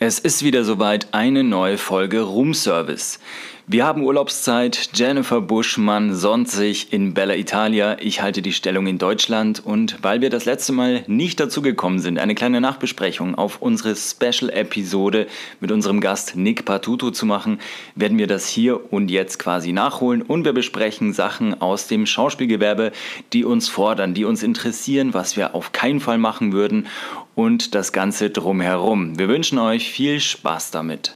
Es ist wieder soweit eine neue Folge Roomservice. Wir haben Urlaubszeit. Jennifer Buschmann sonnt sich in Bella Italia. Ich halte die Stellung in Deutschland. Und weil wir das letzte Mal nicht dazu gekommen sind, eine kleine Nachbesprechung auf unsere Special-Episode mit unserem Gast Nick Patuto zu machen, werden wir das hier und jetzt quasi nachholen. Und wir besprechen Sachen aus dem Schauspielgewerbe, die uns fordern, die uns interessieren, was wir auf keinen Fall machen würden und das Ganze drumherum. Wir wünschen euch viel Spaß damit.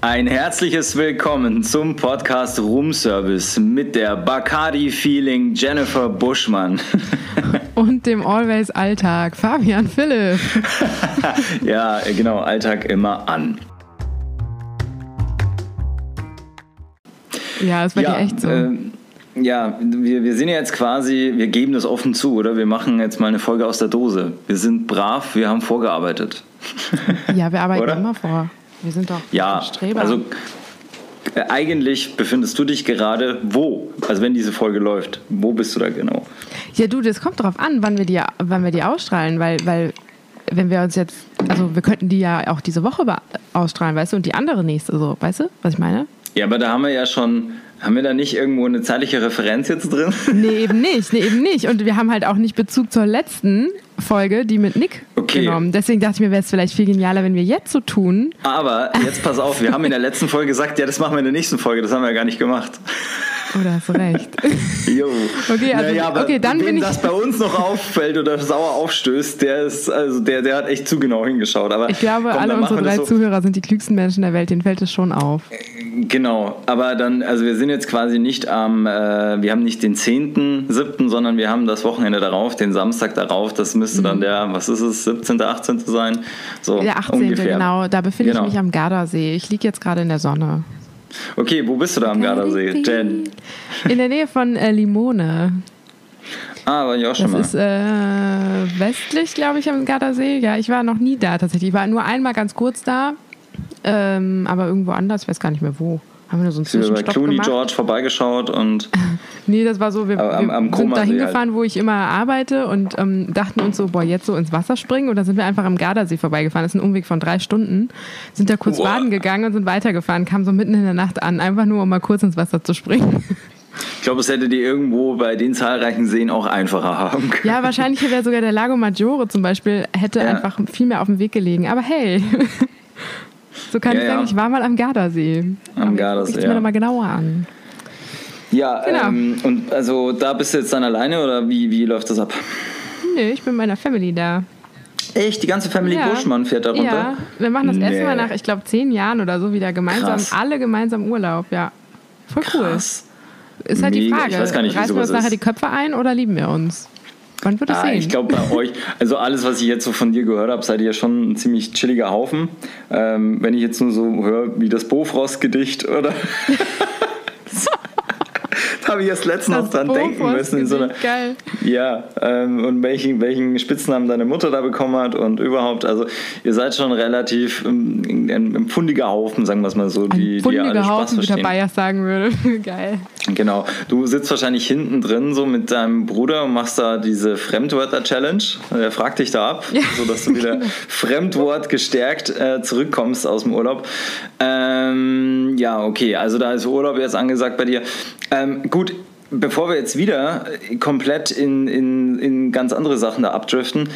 Ein herzliches Willkommen zum Podcast Room Service mit der Bacardi Feeling Jennifer Buschmann. Und dem Always Alltag Fabian Philipp. ja, genau, Alltag immer an. Ja, ist bei ja, dir echt so. Äh, ja, wir, wir sind jetzt quasi, wir geben das offen zu, oder? Wir machen jetzt mal eine Folge aus der Dose. Wir sind brav, wir haben vorgearbeitet. Ja, wir arbeiten immer vor. Wir sind doch ja, Streber. Also äh, eigentlich befindest du dich gerade wo? Also wenn diese Folge läuft, wo bist du da genau? Ja, du, das kommt drauf an, wann wir die, wann wir die ausstrahlen, weil, weil wenn wir uns jetzt, also wir könnten die ja auch diese Woche ausstrahlen, weißt du, und die andere nächste, so, weißt du, was ich meine? Ja, aber da haben wir ja schon haben wir da nicht irgendwo eine zeitliche Referenz jetzt drin? Nee, eben nicht. Nee, eben nicht. Und wir haben halt auch nicht Bezug zur letzten Folge, die mit Nick okay. genommen. Deswegen dachte ich mir, wäre es vielleicht viel genialer, wenn wir jetzt so tun. Aber jetzt pass auf, wir haben in der letzten Folge gesagt, ja, das machen wir in der nächsten Folge. Das haben wir ja gar nicht gemacht. Da hast du recht. Jo. Okay, also, naja, okay, dann bin ich das bei uns noch auffällt oder sauer aufstößt, der ist, also der, der hat echt zu genau hingeschaut. Aber ich glaube, komm, alle unsere drei so. Zuhörer sind die klügsten Menschen der Welt, denen fällt es schon auf. Genau, aber dann, also wir sind jetzt quasi nicht am, äh, wir haben nicht den 10.7., sondern wir haben das Wochenende darauf, den Samstag darauf, das müsste mhm. dann der, was ist es, 17., 18. sein? So der 18. Ungefähr. genau, da befinde genau. ich mich am Gardasee. Ich liege jetzt gerade in der Sonne. Okay, wo bist du da am Gardasee, Jen? In der Nähe von äh, Limone. Ah, war ich auch schon das mal. ist äh, westlich, glaube ich, am Gardasee. Ja, ich war noch nie da tatsächlich. Ich war nur einmal ganz kurz da, ähm, aber irgendwo anders, ich weiß gar nicht mehr wo. Haben wir so einen Zwischenstopp bei Clooney gemacht. George vorbeigeschaut und. nee, das war so, wir, am, am sind da hingefahren, halt. wo ich immer arbeite und ähm, dachten uns so, boah, jetzt so ins Wasser springen. Und dann sind wir einfach am Gardasee vorbeigefahren. Das ist ein Umweg von drei Stunden. Sind da kurz boah. baden gegangen und sind weitergefahren, kamen so mitten in der Nacht an, einfach nur um mal kurz ins Wasser zu springen. Ich glaube, es hätte die irgendwo bei den zahlreichen Seen auch einfacher haben können. Ja, wahrscheinlich wäre sogar der Lago Maggiore zum Beispiel, hätte ja. einfach viel mehr auf dem Weg gelegen. Aber hey, so kann ja, ich sagen, ich war mal am Gardasee. Am Gardasee. Ich mir ja. mal genauer an. Ja, genau. ähm, und also da bist du jetzt dann alleine oder wie, wie läuft das ab? Nö, ich bin mit meiner Family da. Echt? Die ganze Family ja. Buschmann fährt da runter? Ja, wir machen das nee. erste Mal nach, ich glaube, zehn Jahren oder so wieder gemeinsam, Krass. alle gemeinsam Urlaub, ja. Voll cool. Krass. Ist halt Mega. die Frage. Ich weiß gar nicht, Reißen wir uns nachher die Köpfe ein oder lieben wir uns? Man wird es ah, sehen. Ich glaube bei euch, also alles, was ich jetzt so von dir gehört habe, seid ihr schon ein ziemlich chilliger Haufen. Ähm, wenn ich jetzt nur so höre, wie das Bofrost-Gedicht oder habe ich erst letztens noch dran denken müssen. In so einer, geil. Ja, ähm, und welchen, welchen Spitznamen deine Mutter da bekommen hat und überhaupt. Also ihr seid schon relativ ähm, ein, ein pfundiger Haufen, sagen wir es mal so, die, ein die alle Spaß Haufen, verstehen. wie der Bayer sagen würde. geil. Genau. Du sitzt wahrscheinlich hinten drin so mit deinem Bruder und machst da diese Fremdwörter-Challenge. Er fragt dich da ab, ja. sodass du wieder Fremdwort gestärkt äh, zurückkommst aus dem Urlaub. Ähm, ja, okay, also da ist Urlaub jetzt angesagt bei dir. Ähm, gut, bevor wir jetzt wieder komplett in, in, in ganz andere Sachen da abdriften,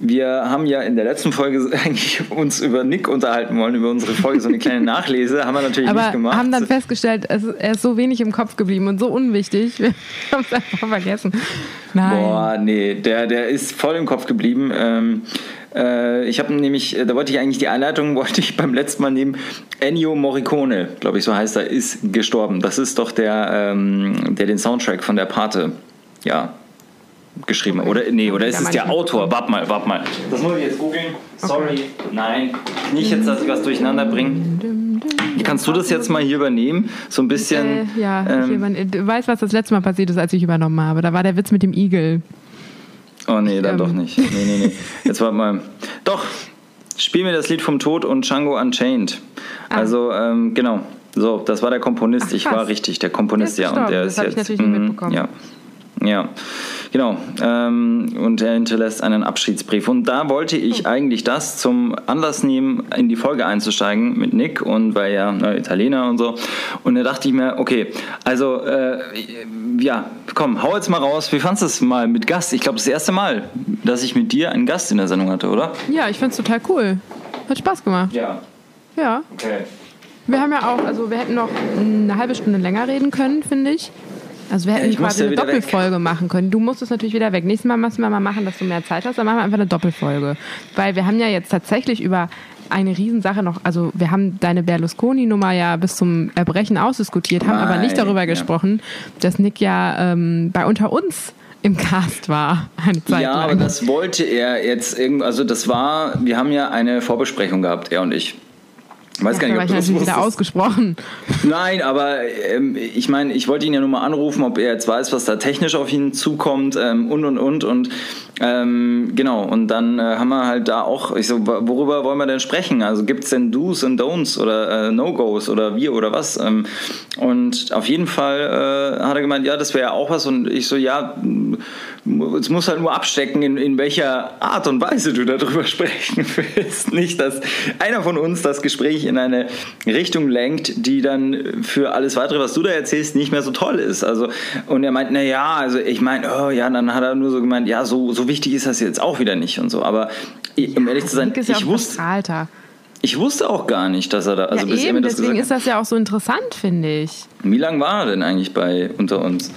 wir haben ja in der letzten Folge eigentlich uns über Nick unterhalten wollen, über unsere Folge, so eine kleine Nachlese, haben wir natürlich Aber nicht gemacht. haben dann festgestellt, er ist so wenig im Kopf geblieben und so unwichtig. Wir haben es einfach vergessen. Nein. Boah, nee, der, der ist voll im Kopf geblieben. Ähm, äh, ich habe nämlich, da wollte ich eigentlich die Einleitung, wollte ich beim letzten Mal nehmen. Ennio Morricone, glaube ich, so heißt er, ist gestorben. Das ist doch der, ähm, der den Soundtrack von der Pate, ja, geschrieben oder nee oder ist es der Autor? Warte mal warte mal. Das muss ich jetzt googeln. Sorry. Okay. nein. Nicht jetzt dass ich was durcheinander bringe. Kannst du das jetzt mal hier übernehmen? So ein bisschen äh, ja ähm, du weißt was das letzte Mal passiert ist als ich übernommen habe. Da war der Witz mit dem Igel Oh nee, dann ähm. doch nicht. Nee, nee, nee. Jetzt warte mal. Doch, spiel mir das Lied vom Tod und Django Unchained. Ah. Also, ähm, genau. So, das war der Komponist. Ach, ich war richtig, der Komponist, der ja. Und der das ist jetzt. Ich natürlich nicht mm, mitbekommen. Ja. Ja, genau. Ähm, und er hinterlässt einen Abschiedsbrief. Und da wollte ich oh. eigentlich das zum Anlass nehmen, in die Folge einzusteigen mit Nick und weil ja ne, Italiener und so. Und da dachte ich mir, okay, also äh, ja, komm, hau jetzt mal raus. Wie fandest du es mal mit Gast? Ich glaube, das erste Mal, dass ich mit dir einen Gast in der Sendung hatte, oder? Ja, ich finde es total cool. Hat Spaß gemacht. Ja. Ja. Okay. Wir haben ja auch, also wir hätten noch eine halbe Stunde länger reden können, finde ich. Also wir hätten ja, quasi eine Doppelfolge weg. machen können. Du musstest natürlich wieder weg. Nächstes Mal müssen wir mal machen, dass du mehr Zeit hast. Dann machen wir einfach eine Doppelfolge. Weil wir haben ja jetzt tatsächlich über eine Riesensache noch, also wir haben deine Berlusconi-Nummer ja bis zum Erbrechen ausdiskutiert, haben Nein, aber nicht darüber ja. gesprochen, dass Nick ja ähm, bei Unter uns im Cast war. Eine Zeit ja, lang. aber das wollte er jetzt irgendwie, also das war, wir haben ja eine Vorbesprechung gehabt, er und ich. Ich weiß ja, gar nicht, ob du das wieder ausgesprochen. Nein, aber ähm, ich meine, ich wollte ihn ja nur mal anrufen, ob er jetzt weiß, was da technisch auf ihn zukommt ähm, und und und und ähm, genau. Und dann äh, haben wir halt da auch, ich so, worüber wollen wir denn sprechen? Also gibt es denn Do's und Don'ts oder äh, No-Gos oder wir oder was? Ähm, und auf jeden Fall äh, hat er gemeint, ja, das wäre ja auch was. Und ich so, ja, es muss halt nur abstecken, in, in welcher Art und Weise du darüber sprechen willst. Nicht, dass einer von uns das Gespräch in eine Richtung lenkt, die dann für alles weitere, was du da erzählst, nicht mehr so toll ist. Also, und er meint, na ja, also ich meine, oh ja, dann hat er nur so gemeint, ja, so, so wichtig ist das jetzt auch wieder nicht und so. Aber um ehrlich zu sein, ich wusste. Ich wusste auch gar nicht, dass er da. Also ja, bis eben, mir das deswegen ist das ja auch so interessant, finde ich. Wie lange war er denn eigentlich bei unter uns?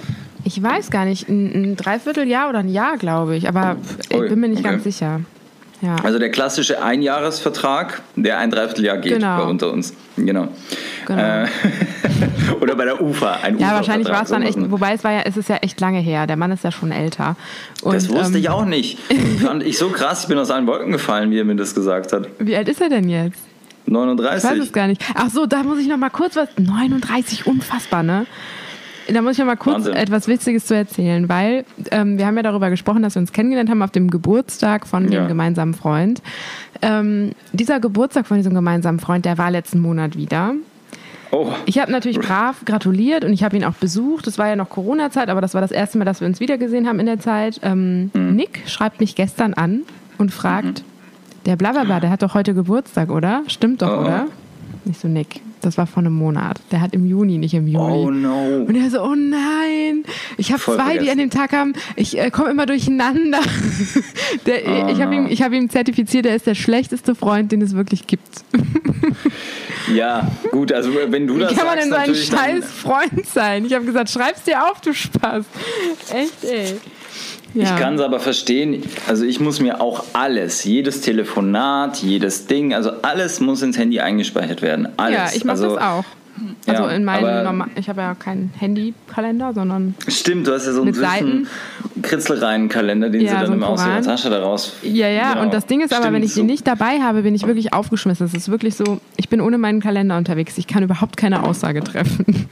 Ich weiß gar nicht, ein, ein Dreivierteljahr oder ein Jahr, glaube ich, aber ich bin mir nicht okay. ganz sicher. Ja. Also der klassische Einjahresvertrag, der ein Dreivierteljahr geht genau. bei unter uns. Genau. genau. Äh, oder bei der UFA. Ein ja, wahrscheinlich war es dann echt, wobei es war ja, es ist ja echt lange her. Der Mann ist ja schon älter. Und, das wusste ähm, ich auch nicht. Fand ich so krass, ich bin aus allen Wolken gefallen, wie er mir das gesagt hat. Wie alt ist er denn jetzt? 39. Ich weiß es gar nicht. Ach so, da muss ich noch mal kurz was. 39, unfassbar, ne? Da muss ich noch mal kurz Wahnsinn. etwas Witziges zu erzählen, weil ähm, wir haben ja darüber gesprochen, dass wir uns kennengelernt haben auf dem Geburtstag von ja. dem gemeinsamen Freund. Ähm, dieser Geburtstag von diesem gemeinsamen Freund, der war letzten Monat wieder. Oh. Ich habe natürlich brav gratuliert und ich habe ihn auch besucht. Es war ja noch Corona-Zeit, aber das war das erste Mal, dass wir uns wiedergesehen haben in der Zeit. Ähm, mhm. Nick schreibt mich gestern an und fragt, mhm. der Blablabla, der hat doch heute Geburtstag, oder? Stimmt doch, oh. oder? Nicht so, Nick, das war vor einem Monat. Der hat im Juni, nicht im Juli. Oh no. Und er so, oh nein. Ich habe zwei, vergessen. die an dem Tag haben. Ich äh, komme immer durcheinander. der, oh ich habe no. ihm, hab ihm zertifiziert, er ist der schlechteste Freund, den es wirklich gibt. ja, gut, also wenn du Wie das Wie kann man denn so ein scheiß Freund sein? Ich habe gesagt, schreib's dir auf, du Spaß. Echt, ey. Ja. Ich kann es aber verstehen. Also ich muss mir auch alles, jedes Telefonat, jedes Ding, also alles muss ins Handy eingespeichert werden. Alles. Ja, ich mache also, das auch. Also ja, in meinem Normal ich habe ja keinen Handykalender, sondern Stimmt, du hast ja so einen süßen Kritzelreihenkalender, den ja, sie dann so immer aus ihrer Tasche daraus. Ja, ja, genau. und das Ding ist Stimmt, aber, wenn ich so. den nicht dabei habe, bin ich wirklich aufgeschmissen. Es ist wirklich so, ich bin ohne meinen Kalender unterwegs. Ich kann überhaupt keine Aussage treffen.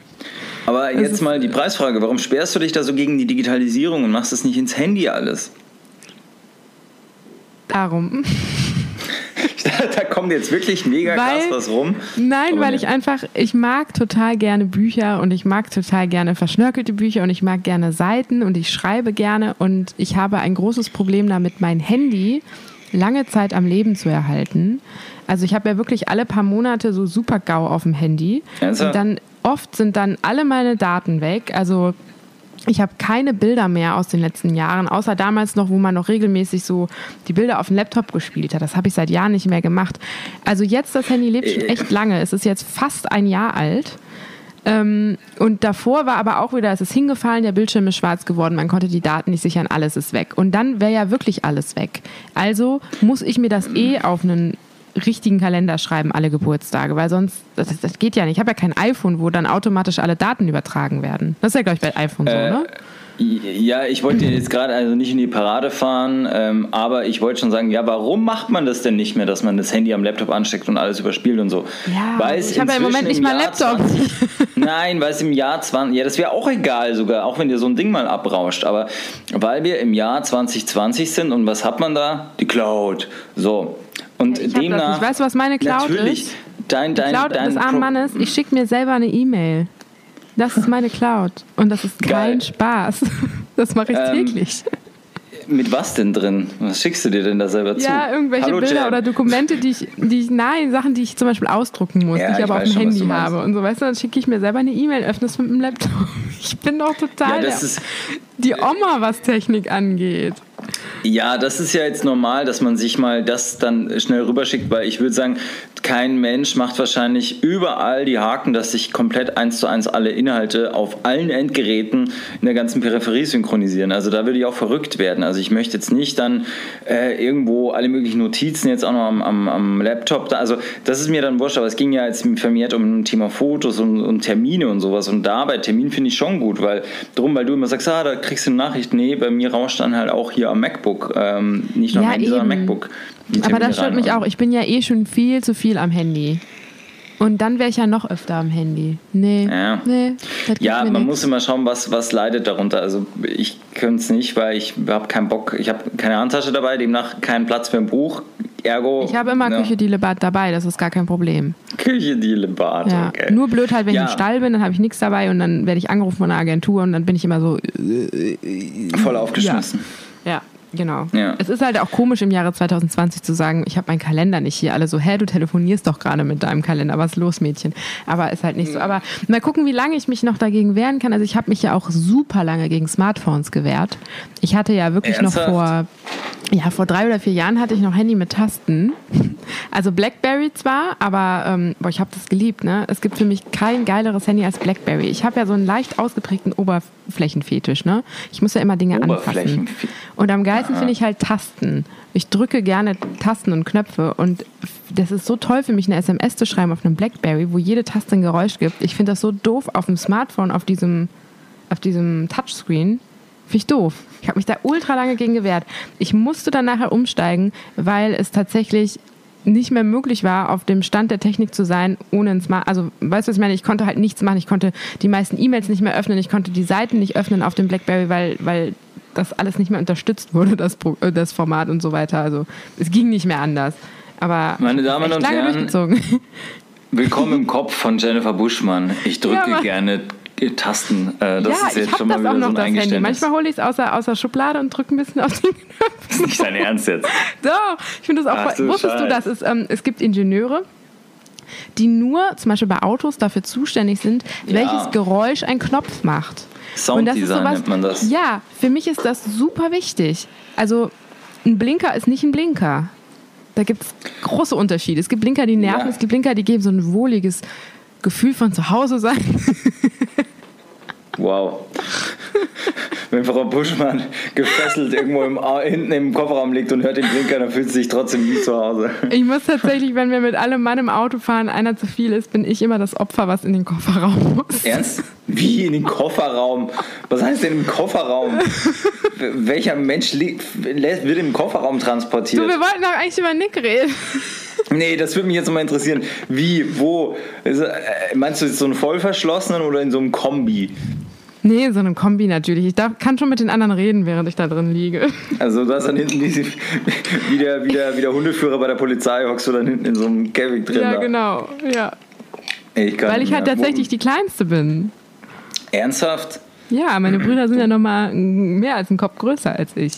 Aber jetzt mal die Preisfrage, warum sperrst du dich da so gegen die Digitalisierung und machst es nicht ins Handy alles? Darum. da kommt jetzt wirklich mega weil, krass was rum. Nein, weil ich einfach, ich mag total gerne Bücher und ich mag total gerne verschnörkelte Bücher und ich mag gerne Seiten und ich schreibe gerne und ich habe ein großes Problem damit, mein Handy lange Zeit am Leben zu erhalten. Also ich habe ja wirklich alle paar Monate so super GAU auf dem Handy. Also. Und dann oft sind dann alle meine Daten weg. Also ich habe keine Bilder mehr aus den letzten Jahren, außer damals noch, wo man noch regelmäßig so die Bilder auf dem Laptop gespielt hat. Das habe ich seit Jahren nicht mehr gemacht. Also jetzt, das Handy lebt schon echt lange. Es ist jetzt fast ein Jahr alt. Ähm, und davor war aber auch wieder, es ist hingefallen, der Bildschirm ist schwarz geworden, man konnte die Daten nicht sichern, alles ist weg. Und dann wäre ja wirklich alles weg. Also muss ich mir das eh auf einen richtigen Kalender schreiben, alle Geburtstage, weil sonst, das, das geht ja nicht. Ich habe ja kein iPhone, wo dann automatisch alle Daten übertragen werden. Das ist ja, glaube ich, bei iPhone äh, so, ne? Ja, ich wollte jetzt gerade also nicht in die Parade fahren, ähm, aber ich wollte schon sagen, ja, warum macht man das denn nicht mehr, dass man das Handy am Laptop ansteckt und alles überspielt und so? Ja, weil ich habe ja im Moment nicht mal Laptop. 20, nein, weil es im Jahr 20, ja, das wäre auch egal sogar, auch wenn dir so ein Ding mal abrauscht, aber weil wir im Jahr 2020 sind und was hat man da? Die Cloud. So, und ich demnach. Weißt du, was meine Cloud natürlich, ist? Dein, dein, die Cloud dein des armen Mannes, ich schicke mir selber eine E-Mail. Das ist meine Cloud. Und das ist kein Geil. Spaß. Das mache ich ähm, täglich. Mit was denn drin? Was schickst du dir denn da selber zu? Ja, irgendwelche Hallo, Bilder Jen. oder Dokumente, die ich, die ich, nein, Sachen, die ich zum Beispiel ausdrucken muss, ja, die ich aber auf dem Handy habe. Und so, weißt du, dann schicke ich mir selber eine E-Mail, öffne es mit dem Laptop. Ich bin doch total ja, die Oma, was Technik angeht. Ja, das ist ja jetzt normal, dass man sich mal das dann schnell rüberschickt, weil ich würde sagen, kein Mensch macht wahrscheinlich überall die Haken, dass sich komplett eins zu eins alle Inhalte auf allen Endgeräten in der ganzen Peripherie synchronisieren. Also da würde ich auch verrückt werden. Also ich möchte jetzt nicht dann äh, irgendwo alle möglichen Notizen jetzt auch noch am, am, am Laptop. Da, also das ist mir dann wurscht, aber es ging ja jetzt vermehrt um ein Thema Fotos und, und Termine und sowas. Und da bei Termin finde ich schon gut, weil drum, weil du immer sagst, ah, da kriegst du eine Nachricht. Nee, bei mir rauscht dann halt auch hier am MacBook, ähm, nicht nur am Handy, sondern am MacBook. Aber das stört mich auch. Ich bin ja eh schon viel zu viel am Handy. Und dann wäre ich ja noch öfter am Handy. Nee. Ja, nee, ja man nix. muss immer schauen, was, was leidet darunter. Also ich könnte es nicht, weil ich habe keinen Bock. Ich habe keine Handtasche dabei, demnach keinen Platz für ein Buch. Ergo. Ich habe immer ja. Küche Dielebat dabei, das ist gar kein Problem. Küche Dielebat, ja. okay. Nur blöd halt, wenn ja. ich im Stall bin, dann habe ich nichts dabei und dann werde ich angerufen von einer Agentur und dann bin ich immer so. Voll aufgeschmissen. ja. Genau. Ja. Es ist halt auch komisch im Jahre 2020 zu sagen, ich habe meinen Kalender nicht hier. Alle so, hä, du telefonierst doch gerade mit deinem Kalender, was ist los, Mädchen? Aber ist halt nicht so. Aber mal gucken, wie lange ich mich noch dagegen wehren kann. Also ich habe mich ja auch super lange gegen Smartphones gewehrt. Ich hatte ja wirklich Ernsthaft? noch vor ja, vor drei oder vier Jahren hatte ich noch Handy mit Tasten. Also Blackberry zwar, aber ähm, boah, ich habe das geliebt. Ne? Es gibt für mich kein geileres Handy als Blackberry. Ich habe ja so einen leicht ausgeprägten Oberflächenfetisch. Ne? Ich muss ja immer Dinge anfassen. Und am geilsten finde ich halt Tasten. Ich drücke gerne Tasten und Knöpfe und das ist so toll für mich, eine SMS zu schreiben auf einem Blackberry, wo jede Taste ein Geräusch gibt. Ich finde das so doof auf dem Smartphone, auf diesem, auf diesem Touchscreen. Finde ich doof. Ich habe mich da ultra lange gegen gewehrt. Ich musste dann nachher umsteigen, weil es tatsächlich nicht mehr möglich war, auf dem Stand der Technik zu sein, ohne ein Smart. Also, weißt du, was ich meine? Ich konnte halt nichts machen. Ich konnte die meisten E-Mails nicht mehr öffnen. Ich konnte die Seiten nicht öffnen auf dem Blackberry, weil, weil das alles nicht mehr unterstützt wurde, das, äh, das Format und so weiter. Also, es ging nicht mehr anders. Aber meine Damen und Herren, willkommen im Kopf von Jennifer Buschmann. Ich drücke ja, gerne Tasten. Äh, das ja, ist jetzt schon mal wieder so ein Eingeständnis. Manchmal hole ich es aus der, aus der Schublade und drücke ein bisschen auf den Knopf. Das ist nicht dein Ernst jetzt. Doch, ich finde das auch. Ach, wusstest du, dass es, ähm, es gibt Ingenieure, die nur zum Beispiel bei Autos dafür zuständig sind, ja. welches Geräusch ein Knopf macht. Sounddesign nennt man das. Ja, für mich ist das super wichtig. Also ein Blinker ist nicht ein Blinker. Da gibt es große Unterschiede. Es gibt Blinker, die nerven, ja. es gibt Blinker, die geben so ein wohliges Gefühl von zu Hause sein. Wow. Wenn Frau Buschmann gefesselt irgendwo im, hinten im Kofferraum liegt und hört den Blinker, dann fühlt sie sich trotzdem nie zu Hause. Ich muss tatsächlich, wenn wir mit allem Mann im Auto fahren, einer zu viel ist, bin ich immer das Opfer, was in den Kofferraum muss. Ernst? Wie in den Kofferraum? Was heißt denn im Kofferraum? Welcher Mensch wird im Kofferraum transportiert? Du, wir wollten doch eigentlich über Nick reden. Nee, das würde mich jetzt mal interessieren. Wie, wo? Also, meinst du jetzt so einen vollverschlossenen oder in so einem Kombi? Nee, so einem Kombi natürlich. Ich darf, kann schon mit den anderen reden, während ich da drin liege. Also du hast dann hinten diese, wie, der, wie, der, wie der Hundeführer bei der Polizei, hockst du dann hinten in so einem Käfig drin. Ja, da. genau. Ja. Ich Weil ich halt tatsächlich die Kleinste bin. Ernsthaft? Ja, meine Brüder sind ja nochmal mehr als einen Kopf größer als ich.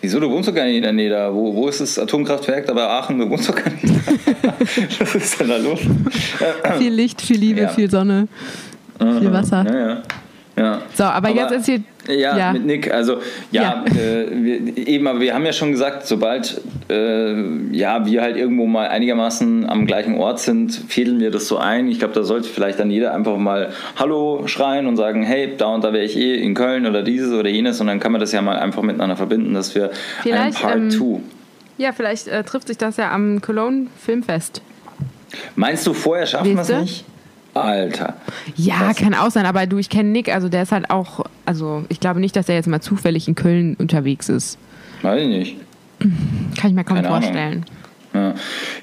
Wieso, du wohnst doch gar nicht in der Nähe da. Wo, wo ist das Atomkraftwerk? Da bei Aachen, du wohnst doch gar nicht da. Was ist denn da los? viel Licht, viel Liebe, ja. viel Sonne, viel Wasser. Ja, ja. Ja. So, aber, aber jetzt ist hier. Ja, ja, mit Nick. Also, ja, ja. Äh, wir, eben, aber wir haben ja schon gesagt, sobald äh, ja, wir halt irgendwo mal einigermaßen am gleichen Ort sind, fädeln wir das so ein. Ich glaube, da sollte vielleicht dann jeder einfach mal Hallo schreien und sagen: Hey, da und da wäre ich eh in Köln oder dieses oder jenes. Und dann kann man das ja mal einfach miteinander verbinden, dass wir vielleicht, ein Part 2. Ähm, ja, vielleicht äh, trifft sich das ja am Cologne Filmfest. Meinst du, vorher schaffen wir es nicht? Alter. Ja, das kann auch sein, aber du, ich kenne Nick, also der ist halt auch, also ich glaube nicht, dass er jetzt mal zufällig in Köln unterwegs ist. Weiß ich nicht. Kann ich mir kaum Keine vorstellen. Ahnung.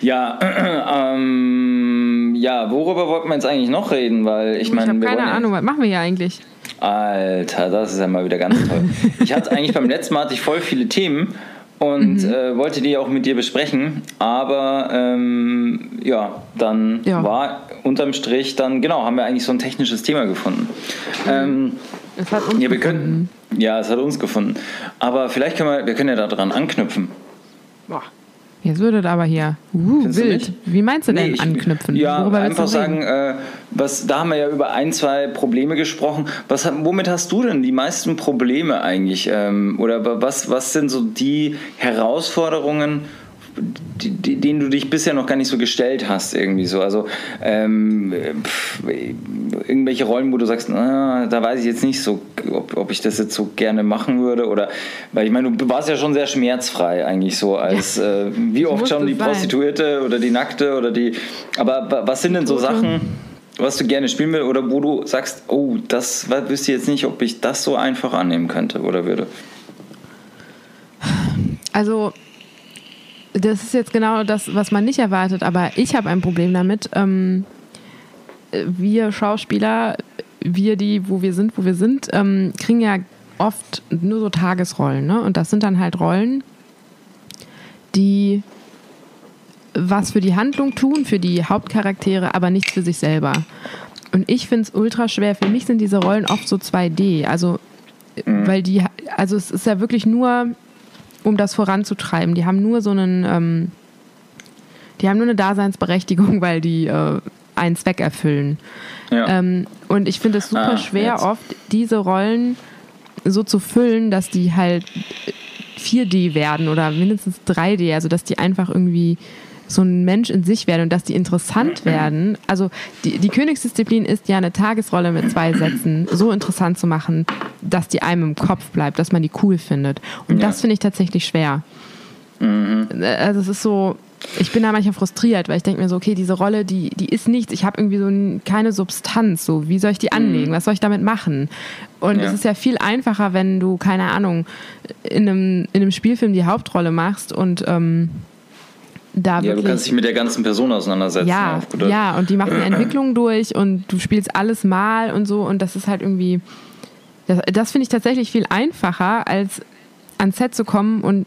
Ja, ja, ähm, ja, worüber wollten wir jetzt eigentlich noch reden? Weil ich meine, keine Ahnung, was machen wir hier eigentlich? Alter, das ist ja mal wieder ganz toll. ich hatte eigentlich beim letzten Mal hatte ich voll viele Themen und mhm. äh, wollte die auch mit dir besprechen, aber ähm, ja, dann ja. war unterm Strich dann, genau, haben wir eigentlich so ein technisches Thema gefunden. Ähm, Es hat uns ja, wir gefunden. Können, ja, es hat uns gefunden. Aber vielleicht können wir, wir können ja daran anknüpfen. Boah. Jetzt würde aber hier uh, wild. Wie meinst du denn nee, ich, anknüpfen? Ja, Worüber einfach sagen, äh, was, da haben wir ja über ein, zwei Probleme gesprochen. Was, womit hast du denn die meisten Probleme eigentlich? Ähm, oder was, was sind so die Herausforderungen, denen du dich bisher noch gar nicht so gestellt hast, irgendwie so. Also ähm, pff, irgendwelche Rollen, wo du sagst, na, da weiß ich jetzt nicht so, ob, ob ich das jetzt so gerne machen würde. Oder weil ich meine, du warst ja schon sehr schmerzfrei eigentlich so als äh, wie oft schon die sein. Prostituierte oder die Nackte oder die. Aber was sind denn so Sachen? was du gerne spielen willst oder wo du sagst, oh, das wüsste ich jetzt nicht, ob ich das so einfach annehmen könnte oder würde? Also das ist jetzt genau das, was man nicht erwartet, aber ich habe ein Problem damit. Ähm, wir Schauspieler, wir, die, wo wir sind, wo wir sind, ähm, kriegen ja oft nur so Tagesrollen. Ne? Und das sind dann halt Rollen, die was für die Handlung tun, für die Hauptcharaktere, aber nichts für sich selber. Und ich finde es ultra schwer. Für mich sind diese Rollen oft so 2D. Also, mhm. weil die, also es ist ja wirklich nur um das voranzutreiben. Die haben nur so einen, ähm, die haben nur eine Daseinsberechtigung, weil die äh, einen Zweck erfüllen. Ja. Ähm, und ich finde es super ah, schwer, jetzt. oft diese Rollen so zu füllen, dass die halt 4D werden oder mindestens 3D, also dass die einfach irgendwie so ein Mensch in sich werden und dass die interessant werden. Also die, die Königsdisziplin ist ja eine Tagesrolle mit zwei Sätzen so interessant zu machen, dass die einem im Kopf bleibt, dass man die cool findet. Und ja. das finde ich tatsächlich schwer. Mhm. Also es ist so, ich bin da manchmal frustriert, weil ich denke mir so, okay, diese Rolle, die, die ist nichts. Ich habe irgendwie so keine Substanz. So, wie soll ich die anlegen? Mhm. Was soll ich damit machen? Und ja. es ist ja viel einfacher, wenn du, keine Ahnung, in einem, in einem Spielfilm die Hauptrolle machst und ähm, da ja, du kannst dich mit der ganzen Person auseinandersetzen. Ja, ja, und die machen eine Entwicklung durch und du spielst alles mal und so und das ist halt irgendwie, das, das finde ich tatsächlich viel einfacher, als ans Set zu kommen und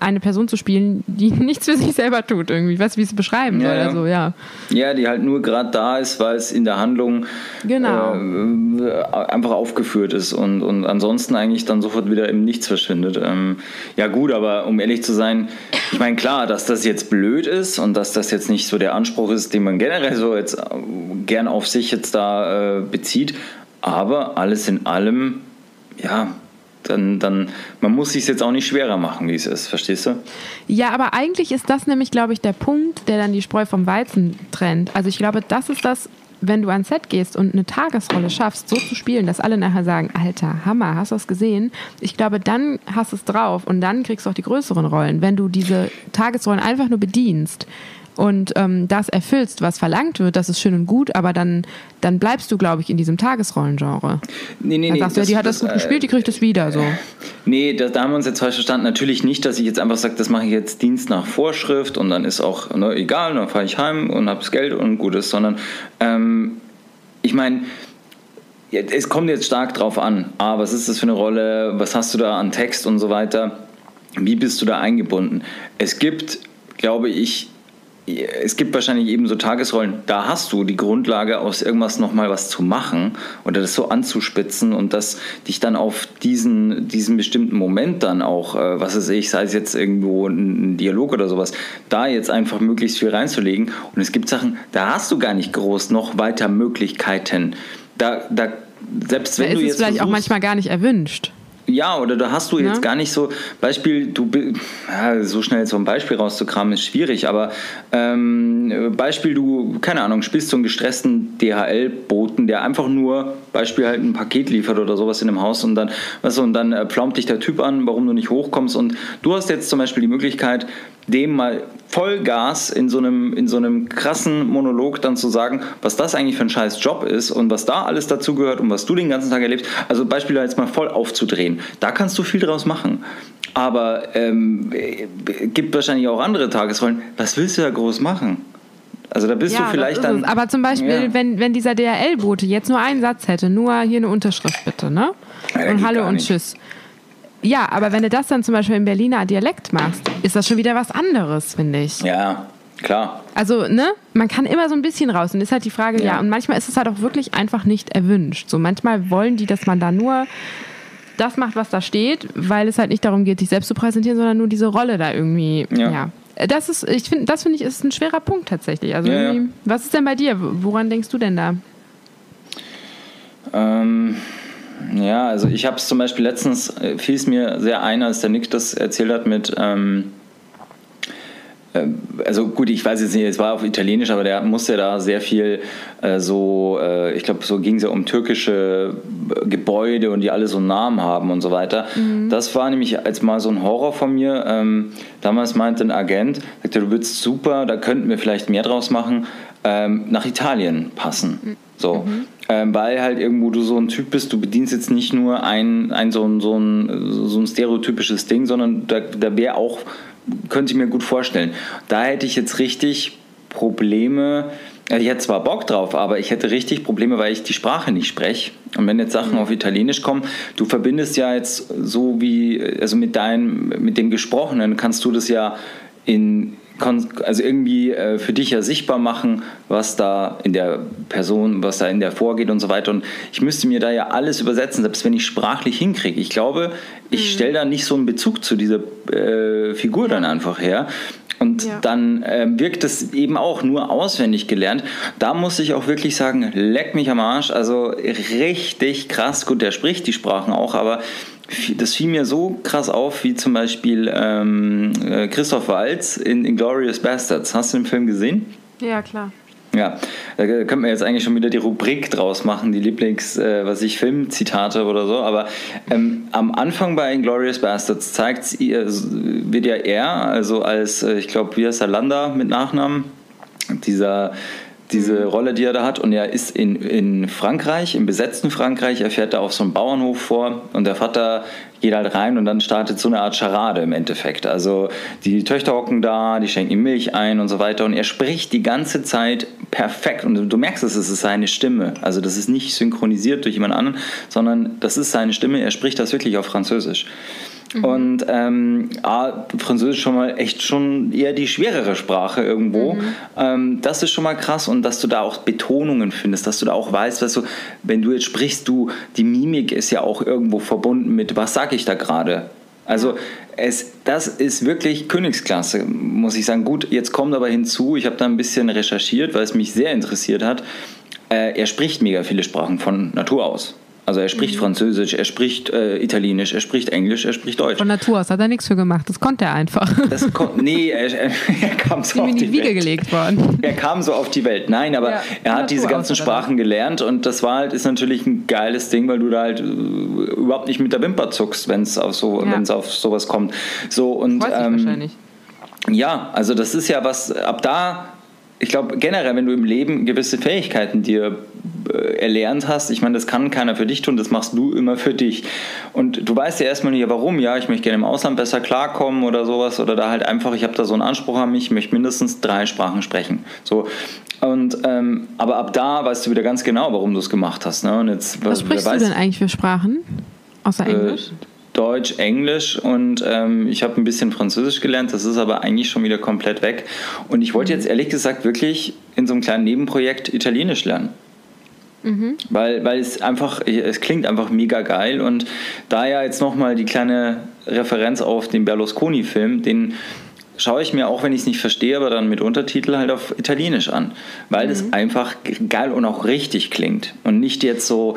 eine Person zu spielen, die nichts für sich selber tut irgendwie. Ich weiß, wie ich es beschreiben soll. Ja, Also, ja. ja, die halt nur gerade da ist, weil es in der Handlung genau. äh, einfach aufgeführt ist und, und ansonsten eigentlich dann sofort wieder im Nichts verschwindet. Ähm, ja gut, aber um ehrlich zu sein, ich meine klar, dass das jetzt blöd ist und dass das jetzt nicht so der Anspruch ist, den man generell so jetzt äh, gern auf sich jetzt da äh, bezieht, aber alles in allem, ja, dann, dann man muss sich jetzt auch nicht schwerer machen, wie es ist, verstehst du? Ja, aber eigentlich ist das nämlich, glaube ich, der Punkt, der dann die Spreu vom Weizen trennt. Also ich glaube, das ist das, wenn du ans Set gehst und eine Tagesrolle schaffst, so zu spielen, dass alle nachher sagen, Alter, Hammer, hast du das gesehen? Ich glaube, dann hast du es drauf und dann kriegst du auch die größeren Rollen. Wenn du diese Tagesrollen einfach nur bedienst, und ähm, das erfüllst, was verlangt wird, das ist schön und gut, aber dann, dann bleibst du, glaube ich, in diesem Tagesrollengenre. Nee, nee, nee. Dann sagst du, ja, die hat das, das gut äh, gespielt, die kriegt es wieder so. Nee, das, da haben wir uns jetzt falsch verstanden. Natürlich nicht, dass ich jetzt einfach sage, das mache ich jetzt Dienst nach Vorschrift und dann ist auch ne, egal, dann fahre ich heim und habe das Geld und gut ist, sondern ähm, ich meine, es kommt jetzt stark drauf an. A, was ist das für eine Rolle? Was hast du da an Text und so weiter? Wie bist du da eingebunden? Es gibt, glaube ich, es gibt wahrscheinlich eben so Tagesrollen, da hast du die Grundlage, aus irgendwas nochmal was zu machen oder das so anzuspitzen und das dich dann auf diesen, diesen bestimmten Moment dann auch, äh, was weiß ich, sei es jetzt irgendwo ein Dialog oder sowas, da jetzt einfach möglichst viel reinzulegen. Und es gibt Sachen, da hast du gar nicht groß noch weiter Möglichkeiten. Da, da selbst wenn da du ist es vielleicht auch manchmal gar nicht erwünscht. Ja, oder da hast du jetzt ja. gar nicht so, Beispiel, du, ja, so schnell so ein Beispiel rauszukramen ist schwierig, aber ähm, Beispiel, du, keine Ahnung, spielst so einen gestressten DHL-Boten, der einfach nur, Beispiel halt ein Paket liefert oder sowas in einem Haus und dann, weißt du, und dann äh, pflaumt dich der Typ an, warum du nicht hochkommst und du hast jetzt zum Beispiel die Möglichkeit, dem mal Vollgas in so einem, in so einem krassen Monolog dann zu sagen, was das eigentlich für ein scheiß Job ist und was da alles dazugehört und was du den ganzen Tag erlebst. Also Beispiel jetzt mal voll aufzudrehen. Da kannst du viel draus machen. Aber ähm, gibt wahrscheinlich auch andere Tagesrollen. Was willst du da groß machen? Also da bist ja, du vielleicht dann. Aber zum Beispiel, ja. wenn, wenn dieser DHL-Bote jetzt nur einen Satz hätte, nur hier eine Unterschrift bitte, ne? Ja, und Hallo und Tschüss. Ja, aber wenn du das dann zum Beispiel im Berliner Dialekt machst, ist das schon wieder was anderes, finde ich. Ja, Klar. Also, ne, man kann immer so ein bisschen raus. Und ist halt die Frage, ja. ja, und manchmal ist es halt auch wirklich einfach nicht erwünscht. So manchmal wollen die, dass man da nur das macht, was da steht, weil es halt nicht darum geht, sich selbst zu präsentieren, sondern nur diese Rolle da irgendwie, ja. ja. Das ist, ich finde, das finde ich ist ein schwerer Punkt tatsächlich. Also ja, was ist denn bei dir? Woran denkst du denn da? Ähm, ja, also ich habe es zum Beispiel letztens, äh, fiel es mir sehr ein, als der Nick das erzählt hat mit, ähm, äh, also gut, ich weiß jetzt nicht, es war auf Italienisch, aber der musste da sehr viel äh, so, äh, ich glaube, so ging es ja um türkische Gebäude und die alle so einen Namen haben und so weiter. Mhm. Das war nämlich als mal so ein Horror von mir. Ähm, damals meinte ein Agent, sagte, du würdest super, da könnten wir vielleicht mehr draus machen, ähm, nach Italien passen. Mhm. So. Mhm. Ähm, weil halt irgendwo du so ein Typ bist, du bedienst jetzt nicht nur ein, ein, so, ein, so, ein, so ein stereotypisches Ding, sondern da, da wäre auch, könnte ich mir gut vorstellen. Da hätte ich jetzt richtig Probleme, ich hätte zwar Bock drauf, aber ich hätte richtig Probleme, weil ich die Sprache nicht spreche. Und wenn jetzt Sachen mhm. auf Italienisch kommen, du verbindest ja jetzt so wie, also mit deinem, mit dem Gesprochenen kannst du das ja in also irgendwie äh, für dich ja sichtbar machen, was da in der Person, was da in der vorgeht und so weiter. Und ich müsste mir da ja alles übersetzen, selbst wenn ich sprachlich hinkriege. Ich glaube, ich mhm. stelle da nicht so einen Bezug zu dieser äh, Figur dann einfach her. Und ja. dann äh, wirkt es eben auch nur auswendig gelernt. Da muss ich auch wirklich sagen, leck mich am Arsch. Also richtig krass. Gut, der spricht die Sprachen auch, aber das fiel mir so krass auf, wie zum Beispiel ähm, äh, Christoph Waltz in Inglorious Bastards. Hast du den Film gesehen? Ja, klar. Ja, da könnte man jetzt eigentlich schon wieder die Rubrik draus machen, die Lieblings, äh, was ich, Filmzitate oder so. Aber ähm, am Anfang bei Inglorious Bastards zeigt wird ja er, also als, äh, ich glaube, wie heißt er, Landa mit Nachnamen, dieser diese mhm. Rolle, die er da hat. Und er ist in, in Frankreich, im besetzten Frankreich, er fährt da auf so einem Bauernhof vor und der Vater geht halt rein und dann startet so eine Art Charade im Endeffekt. Also die Töchter hocken da, die schenken ihm Milch ein und so weiter und er spricht die ganze Zeit perfekt und du merkst es, es ist seine Stimme. Also das ist nicht synchronisiert durch jemand anderen, sondern das ist seine Stimme, er spricht das wirklich auf Französisch. Mhm. Und ähm, Französisch schon mal echt schon eher die schwerere Sprache irgendwo. Mhm. Ähm, das ist schon mal krass und dass du da auch Betonungen findest, dass du da auch weißt, weißt du, wenn du jetzt sprichst, du, die Mimik ist ja auch irgendwo verbunden mit, was sage ich da gerade? Also es, das ist wirklich Königsklasse, muss ich sagen. Gut, jetzt kommt aber hinzu, ich habe da ein bisschen recherchiert, weil es mich sehr interessiert hat. Äh, er spricht mega viele Sprachen von Natur aus. Also er spricht mhm. Französisch, er spricht äh, Italienisch, er spricht Englisch, er spricht Deutsch. Von Natur aus hat er nichts für gemacht, das konnte er einfach. Das kon nee, er, er, er kam so auf die, die Wiege Welt. gelegt worden. Er kam so auf die Welt. Nein, aber ja, er hat diese ganzen Sprachen gelernt und das war halt, ist natürlich ein geiles Ding, weil du da halt äh, überhaupt nicht mit der Wimper zuckst, wenn es auf, so, ja. auf sowas kommt. So, und, ähm, wahrscheinlich. Ja, also das ist ja was, ab da ich glaube generell, wenn du im Leben gewisse Fähigkeiten dir äh, erlernt hast, ich meine, das kann keiner für dich tun, das machst du immer für dich. Und du weißt ja erstmal nicht, warum, ja, ich möchte gerne im Ausland besser klarkommen oder sowas oder da halt einfach, ich habe da so einen Anspruch an mich, ich möchte mindestens drei Sprachen sprechen. So. Und, ähm, aber ab da weißt du wieder ganz genau, warum du es gemacht hast. Ne? Und jetzt, was sprichst du denn eigentlich für Sprachen? Außer äh, Englisch? Äh, Deutsch, Englisch und ähm, ich habe ein bisschen Französisch gelernt. Das ist aber eigentlich schon wieder komplett weg. Und ich wollte mhm. jetzt ehrlich gesagt wirklich in so einem kleinen Nebenprojekt Italienisch lernen. Mhm. Weil, weil es einfach, es klingt einfach mega geil und da ja jetzt nochmal die kleine Referenz auf den Berlusconi-Film, den schaue ich mir auch, wenn ich es nicht verstehe, aber dann mit Untertitel halt auf Italienisch an, weil mhm. das einfach geil und auch richtig klingt und nicht jetzt so,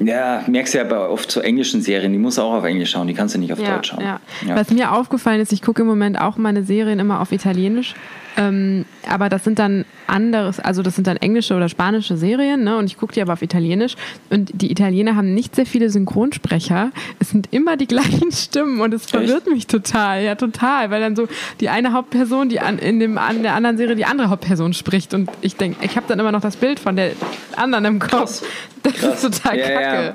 ja, merkst du ja bei oft zu englischen Serien, die musst du auch auf Englisch schauen, die kannst du nicht auf ja, Deutsch schauen. Ja. Ja. Was mir aufgefallen ist, ich gucke im Moment auch meine Serien immer auf Italienisch ähm, aber das sind dann anderes, also das sind dann englische oder spanische Serien, ne? Und ich gucke die aber auf Italienisch. Und die Italiener haben nicht sehr viele Synchronsprecher. Es sind immer die gleichen Stimmen und es verwirrt mich total, ja total, weil dann so die eine Hauptperson, die an, in dem an der anderen Serie die andere Hauptperson spricht und ich denke, ich habe dann immer noch das Bild von der anderen im Kopf. Krass. Das Krass. ist total ja, kacke.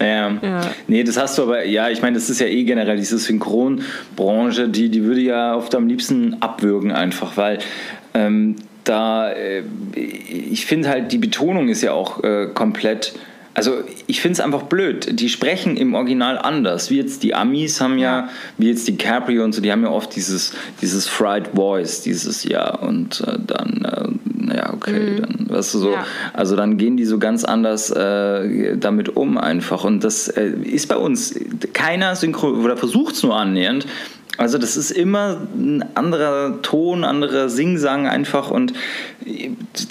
Ja. Ja. ja. Nee, das hast du aber, ja, ich meine, das ist ja eh generell diese Synchronbranche, die, die würde ja oft am liebsten abwürgen einfach, weil ähm, da, äh, ich finde halt, die Betonung ist ja auch äh, komplett also ich finde es einfach blöd. Die sprechen im Original anders. Wie jetzt die Amis haben ja, wie jetzt die Capri und so, die haben ja oft dieses, dieses Fried Voice, dieses Ja und äh, dann, äh, ja, okay, mhm. dann, weißt du so. Ja. Also dann gehen die so ganz anders äh, damit um einfach. Und das äh, ist bei uns keiner synchron oder versucht es nur annähernd. Also das ist immer ein anderer Ton, anderer Singsang einfach und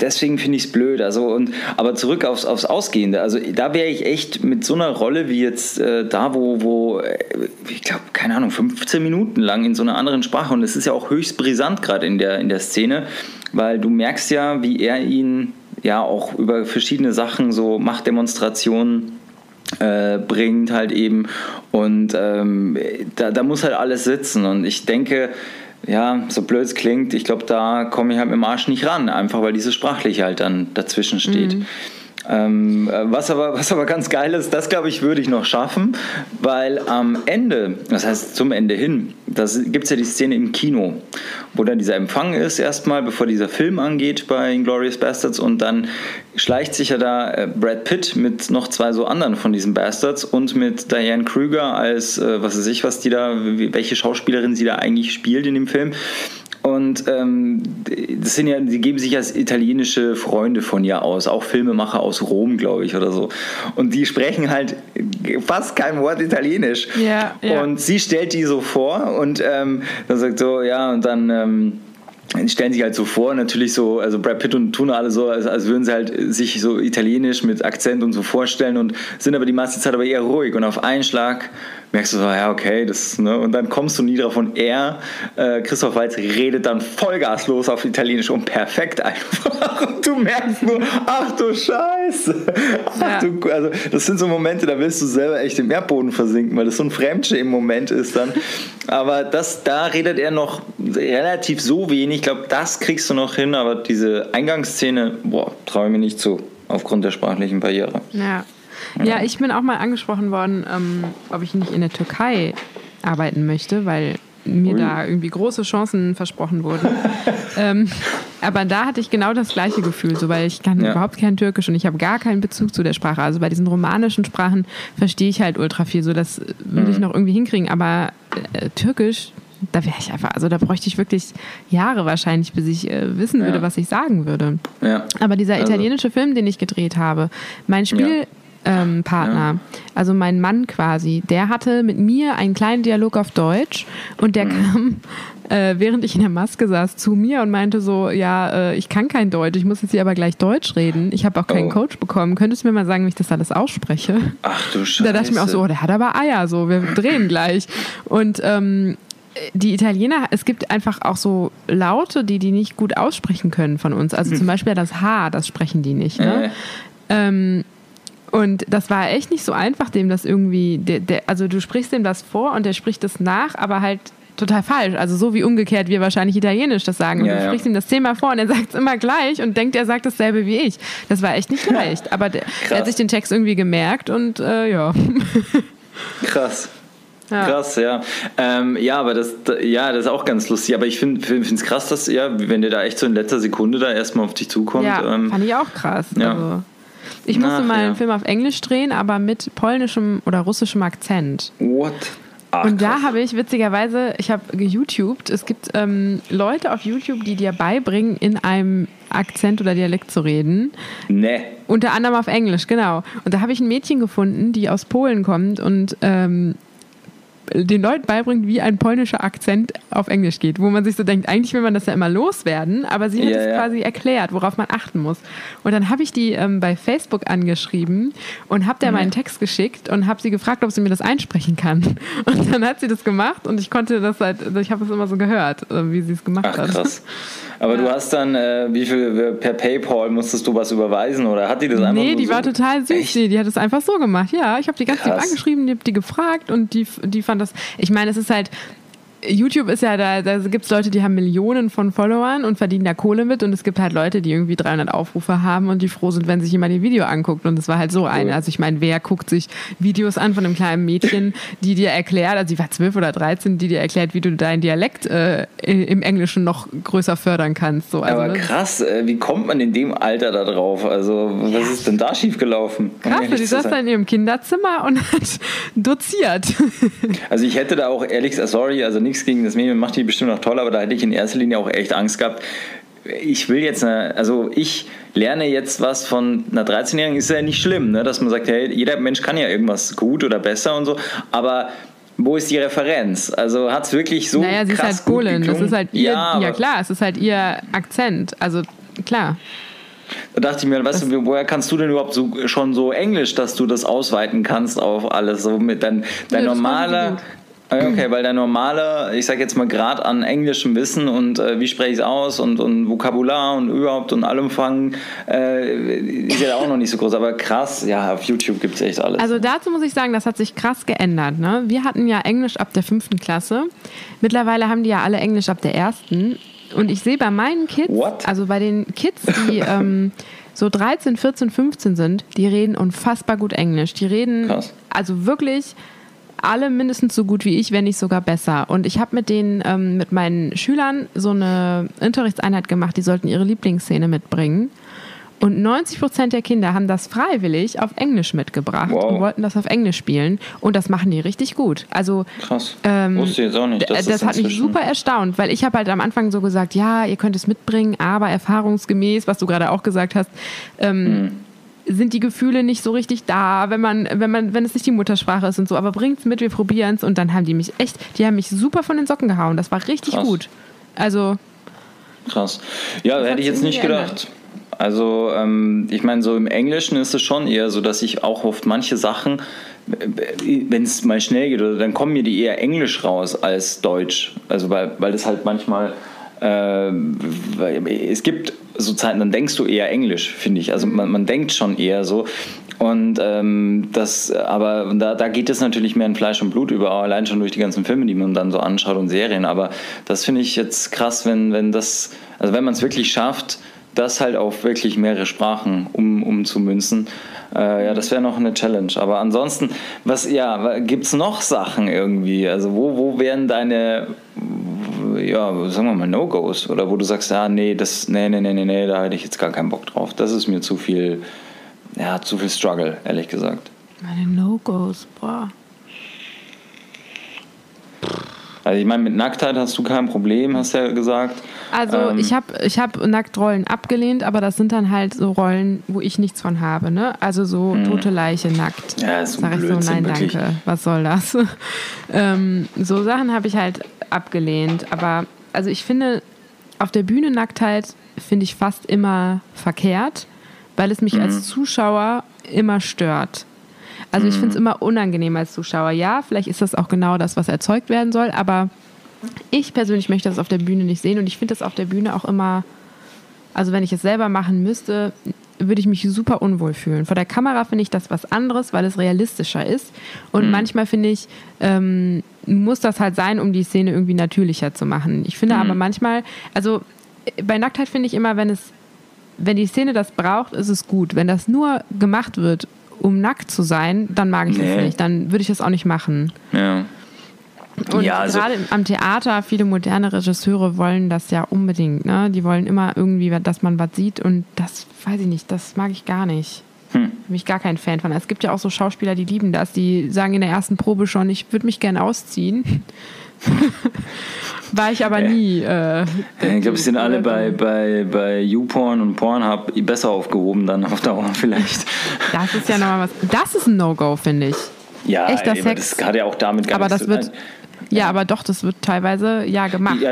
deswegen finde ich es blöd. Also und aber zurück aufs, aufs Ausgehende. Also da wäre ich echt mit so einer Rolle wie jetzt äh, da, wo, wo äh, ich glaube, keine Ahnung, 15 Minuten lang in so einer anderen Sprache und es ist ja auch höchst brisant gerade in der, in der Szene, weil du merkst ja, wie er ihn ja auch über verschiedene Sachen, so Machtdemonstrationen äh, bringt halt eben und ähm, da, da muss halt alles sitzen und ich denke, ja, so blöd es klingt, ich glaube, da komme ich halt mit dem Arsch nicht ran, einfach weil dieses Sprachliche halt dann dazwischen steht. Mhm. Ähm, was, aber, was aber ganz geil ist, das glaube ich, würde ich noch schaffen, weil am Ende, das heißt zum Ende hin, gibt es ja die Szene im Kino, wo dann dieser Empfang ist erstmal, bevor dieser Film angeht bei Inglourious Bastards und dann schleicht sich ja da äh, Brad Pitt mit noch zwei so anderen von diesen Bastards und mit Diane Krüger als, äh, was weiß ich, was die da, welche Schauspielerin sie da eigentlich spielt in dem Film und ähm, das sind ja, die geben sich als italienische Freunde von ihr aus, auch Filmemacher aus Rom, glaube ich, oder so. Und die sprechen halt fast kein Wort Italienisch. Ja, ja. Und sie stellt die so vor und ähm, dann sagt so, ja, und dann. Ähm, stellen sich halt so vor, natürlich so, also Brad Pitt und tun alle so, als, als würden sie halt sich so italienisch mit Akzent und so vorstellen und sind aber die meiste Zeit aber eher ruhig und auf einen Schlag merkst du so, ja, okay, das, ne? und dann kommst du nie drauf und er, äh, Christoph Walz, redet dann Vollgas los auf Italienisch und perfekt einfach. Und du merkst nur, ach du Scheiße. Ach, ja. du, also, das sind so Momente, da willst du selber echt im Erdboden versinken, weil das so ein Fremdsche im Moment ist dann. Aber das, da redet er noch relativ so wenig. Ich glaube, das kriegst du noch hin, aber diese Eingangsszene, boah, traue ich mir nicht zu, aufgrund der sprachlichen Barriere. Ja. Ja, ich bin auch mal angesprochen worden, ähm, ob ich nicht in der Türkei arbeiten möchte, weil mir Ui. da irgendwie große Chancen versprochen wurden. ähm, aber da hatte ich genau das gleiche Gefühl, so weil ich kann ja. überhaupt kein Türkisch und ich habe gar keinen Bezug zu der Sprache. Also bei diesen romanischen Sprachen verstehe ich halt ultra viel, so das würde mhm. ich noch irgendwie hinkriegen. Aber äh, Türkisch, da wäre ich einfach, also da bräuchte ich wirklich Jahre wahrscheinlich, bis ich äh, wissen würde, ja. was ich sagen würde. Ja. Aber dieser also. italienische Film, den ich gedreht habe, mein Spiel ähm, Partner, ja. also mein Mann quasi, der hatte mit mir einen kleinen Dialog auf Deutsch und der mhm. kam, äh, während ich in der Maske saß, zu mir und meinte so, ja, äh, ich kann kein Deutsch, ich muss jetzt hier aber gleich Deutsch reden. Ich habe auch keinen oh. Coach bekommen. Könntest du mir mal sagen, wie ich das alles ausspreche? Ach du Scheiße. Da dachte ich mir auch so, oh, der hat aber Eier, so, wir drehen gleich. Und ähm, die Italiener, es gibt einfach auch so Laute, die die nicht gut aussprechen können von uns. Also zum Beispiel das H, das sprechen die nicht. Ne? Äh. Ähm, und das war echt nicht so einfach, dem das irgendwie, der, der, also du sprichst dem das vor und der spricht das nach, aber halt total falsch. Also so wie umgekehrt wir wahrscheinlich Italienisch das sagen. Und ja, du sprichst ja. ihm das Thema vor und er sagt es immer gleich und denkt, er sagt dasselbe wie ich. Das war echt nicht leicht. Aber der, der hat sich den Text irgendwie gemerkt und äh, ja. Krass. Ja. Krass, ja. Ähm, ja, aber das, ja, das ist auch ganz lustig. Aber ich finde es krass, dass, ja, wenn der da echt so in letzter Sekunde da erstmal auf dich zukommt. Ja, ähm, fand ich auch krass. Ja. Also. Ich musste Ach, mal ja. einen Film auf Englisch drehen, aber mit polnischem oder russischem Akzent. What? Ach, und da habe ich witzigerweise, ich habe geYouTubed, es gibt ähm, Leute auf YouTube, die dir beibringen, in einem Akzent oder Dialekt zu reden. Nee. Unter anderem auf Englisch, genau. Und da habe ich ein Mädchen gefunden, die aus Polen kommt und ähm, den Leuten beibringt, wie ein polnischer Akzent auf Englisch geht, wo man sich so denkt, eigentlich will man das ja immer loswerden, aber sie hat yeah, es quasi erklärt, worauf man achten muss. Und dann habe ich die ähm, bei Facebook angeschrieben und habe der mhm. meinen Text geschickt und habe sie gefragt, ob sie mir das einsprechen kann. Und dann hat sie das gemacht und ich konnte das halt, also ich habe es immer so gehört, äh, wie sie es gemacht Ach, hat. Krass. Aber ja. du hast dann, äh, wie viel per PayPal musstest du was überweisen oder hat die das einfach Nee, die so war total süß. Echt? Die hat es einfach so gemacht. Ja, ich habe die ganz lieb angeschrieben, die habe die gefragt und die, die fand das. Ich meine, es ist halt YouTube ist ja, da, da gibt es Leute, die haben Millionen von Followern und verdienen da Kohle mit und es gibt halt Leute, die irgendwie 300 Aufrufe haben und die froh sind, wenn sich jemand ihr Video anguckt und das war halt so eine. Also ich meine, wer guckt sich Videos an von einem kleinen Mädchen, die dir erklärt, also sie war 12 oder 13, die dir erklärt, wie du deinen Dialekt äh, im Englischen noch größer fördern kannst. So, also, Aber krass, äh, wie kommt man in dem Alter da drauf? Also was ja. ist denn da schiefgelaufen? Krass, die saß da in ihrem Kinderzimmer und hat doziert. Also ich hätte da auch ehrlich gesagt, sorry, also nichts gegen das Medium, macht die bestimmt auch toll, aber da hätte ich in erster Linie auch echt Angst gehabt. Ich will jetzt, eine, also ich lerne jetzt was von einer 13-Jährigen, ist ja nicht schlimm, ne? dass man sagt, hey, jeder Mensch kann ja irgendwas gut oder besser und so, aber wo ist die Referenz? Also hat es wirklich so. Naja, sie ist halt Polen. Das ist halt ihr, ja, ja klar, es ist halt ihr Akzent. Also klar. Da dachte ich mir, weißt du, woher kannst du denn überhaupt so, schon so Englisch, dass du das ausweiten kannst auf alles? So mit dein, dein ja, normaler, okay, weil der normale, ich sag jetzt mal Grad an englischem Wissen und äh, wie spreche ich es aus und, und Vokabular und überhaupt und Allumfang äh, ist ja auch noch nicht so groß, aber krass, ja, auf YouTube gibt es echt alles. Also dazu muss ich sagen, das hat sich krass geändert. Ne? Wir hatten ja Englisch ab der fünften Klasse. Mittlerweile haben die ja alle Englisch ab der ersten. Und ich sehe bei meinen Kids, What? also bei den Kids, die ähm, so 13, 14, 15 sind, die reden unfassbar gut Englisch. Die reden krass. also wirklich alle mindestens so gut wie ich, wenn nicht sogar besser. Und ich habe mit den, ähm, mit meinen Schülern so eine Unterrichtseinheit gemacht, die sollten ihre Lieblingsszene mitbringen. Und 90 Prozent der Kinder haben das freiwillig auf Englisch mitgebracht wow. und wollten das auf Englisch spielen. Und das machen die richtig gut. Also krass. Ähm, Wusste ich jetzt auch nicht. Das, das hat mich super erstaunt, weil ich habe halt am Anfang so gesagt, ja, ihr könnt es mitbringen, aber erfahrungsgemäß, was du gerade auch gesagt hast, ähm, hm sind die Gefühle nicht so richtig da, wenn man, wenn man, wenn es nicht die Muttersprache ist und so, aber bringt's mit, wir probieren es und dann haben die mich echt, die haben mich super von den Socken gehauen. Das war richtig Krass. gut. Also. Krass. Ja, hätte ich jetzt nicht gedacht. Also, ähm, ich meine, so im Englischen ist es schon eher so, dass ich auch oft manche Sachen, wenn es mal schnell geht, dann kommen mir die eher Englisch raus als Deutsch. Also, weil, weil das halt manchmal. Äh, es gibt so Zeiten, dann denkst du eher Englisch, finde ich. Also man, man denkt schon eher so. Und ähm, das, aber da, da geht es natürlich mehr in Fleisch und Blut über, allein schon durch die ganzen Filme, die man dann so anschaut und Serien. Aber das finde ich jetzt krass, wenn, wenn das, also wenn man es wirklich schafft, das halt auf wirklich mehrere Sprachen um, umzumünzen. Äh, ja, das wäre noch eine Challenge. Aber ansonsten, was, ja, gibt es noch Sachen irgendwie? Also wo, wo wären deine ja, sagen wir mal, No-Gos oder wo du sagst, ja, nee, das, nee, nee, nee, nee, da hätte ich jetzt gar keinen Bock drauf. Das ist mir zu viel, ja, zu viel Struggle, ehrlich gesagt. Meine No-Gos, boah. Also ich meine, mit Nacktheit hast du kein Problem, hast du ja gesagt. Also ähm, ich habe ich hab Nacktrollen abgelehnt, aber das sind dann halt so Rollen, wo ich nichts von habe. Ne? Also so hm. tote Leiche nackt. Ja, ist so Sag ich so, nein, wirklich. danke, was soll das? ähm, so Sachen habe ich halt abgelehnt. Aber also ich finde, auf der Bühne Nacktheit finde ich fast immer verkehrt, weil es mich mhm. als Zuschauer immer stört. Also ich finde es mhm. immer unangenehm als Zuschauer. Ja, vielleicht ist das auch genau das, was erzeugt werden soll, aber ich persönlich möchte das auf der Bühne nicht sehen und ich finde das auf der Bühne auch immer, also wenn ich es selber machen müsste, würde ich mich super unwohl fühlen. Vor der Kamera finde ich das was anderes, weil es realistischer ist. Und mhm. manchmal finde ich, ähm, muss das halt sein, um die Szene irgendwie natürlicher zu machen. Ich finde mhm. aber manchmal, also bei Nacktheit finde ich immer, wenn es, wenn die Szene das braucht, ist es gut. Wenn das nur gemacht wird, um nackt zu sein, dann mag ich nee. das nicht. Dann würde ich das auch nicht machen. Ja. Und ja, also gerade am Theater, viele moderne Regisseure wollen das ja unbedingt. Ne? Die wollen immer irgendwie, dass man was sieht und das weiß ich nicht, das mag ich gar nicht. Hm. Bin ich gar kein Fan von. Es gibt ja auch so Schauspieler, die lieben das. Die sagen in der ersten Probe schon, ich würde mich gerne ausziehen. War ich aber nie. Äh, ich glaube, es sind alle bei, bei, bei YouPorn und Pornhub besser aufgehoben dann auf Dauer vielleicht. Das ist ja nochmal was. Das ist ein No-Go, finde ich. Ja, Echter ey, Sex. das hat ja auch damit gar aber das wird, ja, aber doch, das wird teilweise ja gemacht. Ja,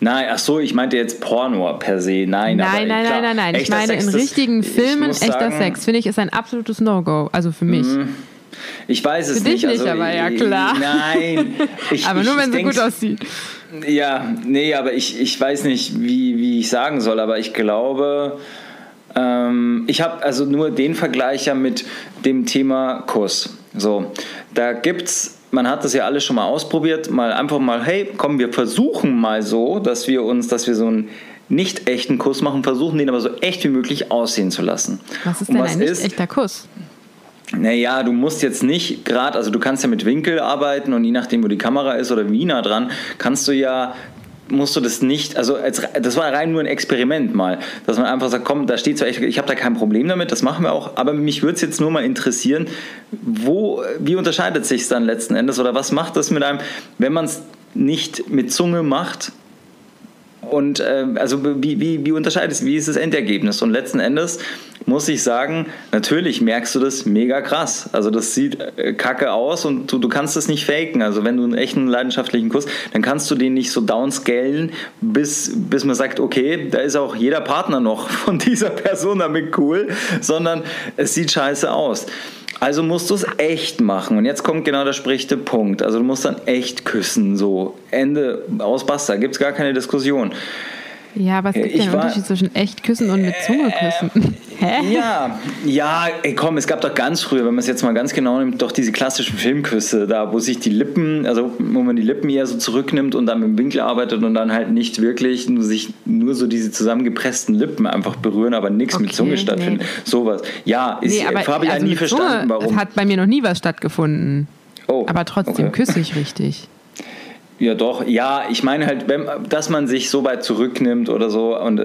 Nein, ach so, ich meinte jetzt Porno per se. Nein, nein, nein, klar, nein, nein, nein. Ich meine, Sex, in richtigen Filmen echter sagen, Sex, finde ich, ist ein absolutes No-Go. Also für mich. Ich weiß es für dich nicht. nicht, also, aber ja klar. Nein. Ich, aber nur, wenn sie gut aussieht. Ja, nee, aber ich, ich weiß nicht, wie, wie ich sagen soll, aber ich glaube, ähm, ich habe also nur den Vergleich ja mit dem Thema Kuss. So, da gibt es man hat das ja alles schon mal ausprobiert, mal einfach mal, hey, komm, wir versuchen mal so, dass wir uns, dass wir so einen nicht echten Kuss machen, versuchen den aber so echt wie möglich aussehen zu lassen. Was ist denn was ein nicht echter Kuss? Naja, du musst jetzt nicht gerade, also du kannst ja mit Winkel arbeiten und je nachdem, wo die Kamera ist oder wie nah dran, kannst du ja musst du das nicht, also als, das war rein nur ein Experiment mal, dass man einfach sagt, komm, da steht zwar echt, ich habe da kein Problem damit, das machen wir auch, aber mich würde es jetzt nur mal interessieren, wo, wie unterscheidet sich es dann letzten Endes oder was macht das mit einem, wenn man es nicht mit Zunge macht, und äh, also wie, wie, wie unterscheidet es, wie ist das Endergebnis? Und letzten Endes muss ich sagen, natürlich merkst du das mega krass. Also das sieht äh, kacke aus und du, du kannst es nicht faken. Also wenn du einen echten leidenschaftlichen Kuss, dann kannst du den nicht so downscalen, bis, bis man sagt, okay, da ist auch jeder Partner noch von dieser Person damit cool, sondern es sieht scheiße aus. Also musst du es echt machen. Und jetzt kommt genau der sprichte Punkt. Also du musst dann echt küssen. So, Ende aus Basta. Gibt es gar keine Diskussion. Ja, aber es gibt ja einen war, Unterschied zwischen echt küssen und mit Zunge küssen. Hä? Ja, ja, ey, komm, es gab doch ganz früher, wenn man es jetzt mal ganz genau nimmt, doch diese klassischen Filmküsse, da wo sich die Lippen, also wo man die Lippen eher so zurücknimmt und dann mit dem Winkel arbeitet und dann halt nicht wirklich nur sich nur so diese zusammengepressten Lippen einfach berühren, aber nichts okay, mit Zunge stattfindet. Nee. Sowas. Ja, ist, nee, aber, habe ich also nie verstanden, warum. Es hat bei mir noch nie was stattgefunden. Oh, aber trotzdem okay. küsse ich richtig. Ja, doch. Ja, ich meine halt, wenn, dass man sich so weit zurücknimmt oder so und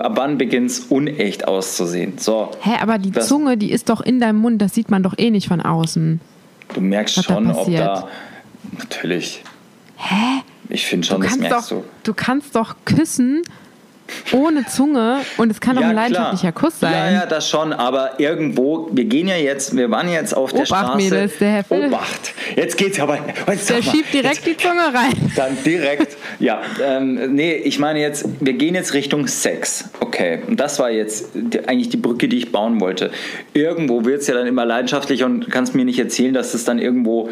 ab wann beginnt es unecht auszusehen. So. Hä, aber die das, Zunge, die ist doch in deinem Mund, das sieht man doch eh nicht von außen. Du merkst schon, da ob da. Natürlich. Hä? Ich finde schon, das merkst doch, du. Du kannst doch küssen ohne Zunge und es kann doch ja, ein leidenschaftlicher klar. Kuss sein. Ja, ja, das schon, aber irgendwo, wir gehen ja jetzt, wir waren jetzt auf der Straße. Mädels, der Herr Phil. Obacht, jetzt geht's aber. Jetzt der schiebt direkt jetzt, die Zunge rein. Dann direkt, ja. Ähm, nee, ich meine jetzt, wir gehen jetzt Richtung Sex. Okay, und das war jetzt die, eigentlich die Brücke, die ich bauen wollte. Irgendwo wird es ja dann immer leidenschaftlicher und kannst mir nicht erzählen, dass es dann irgendwo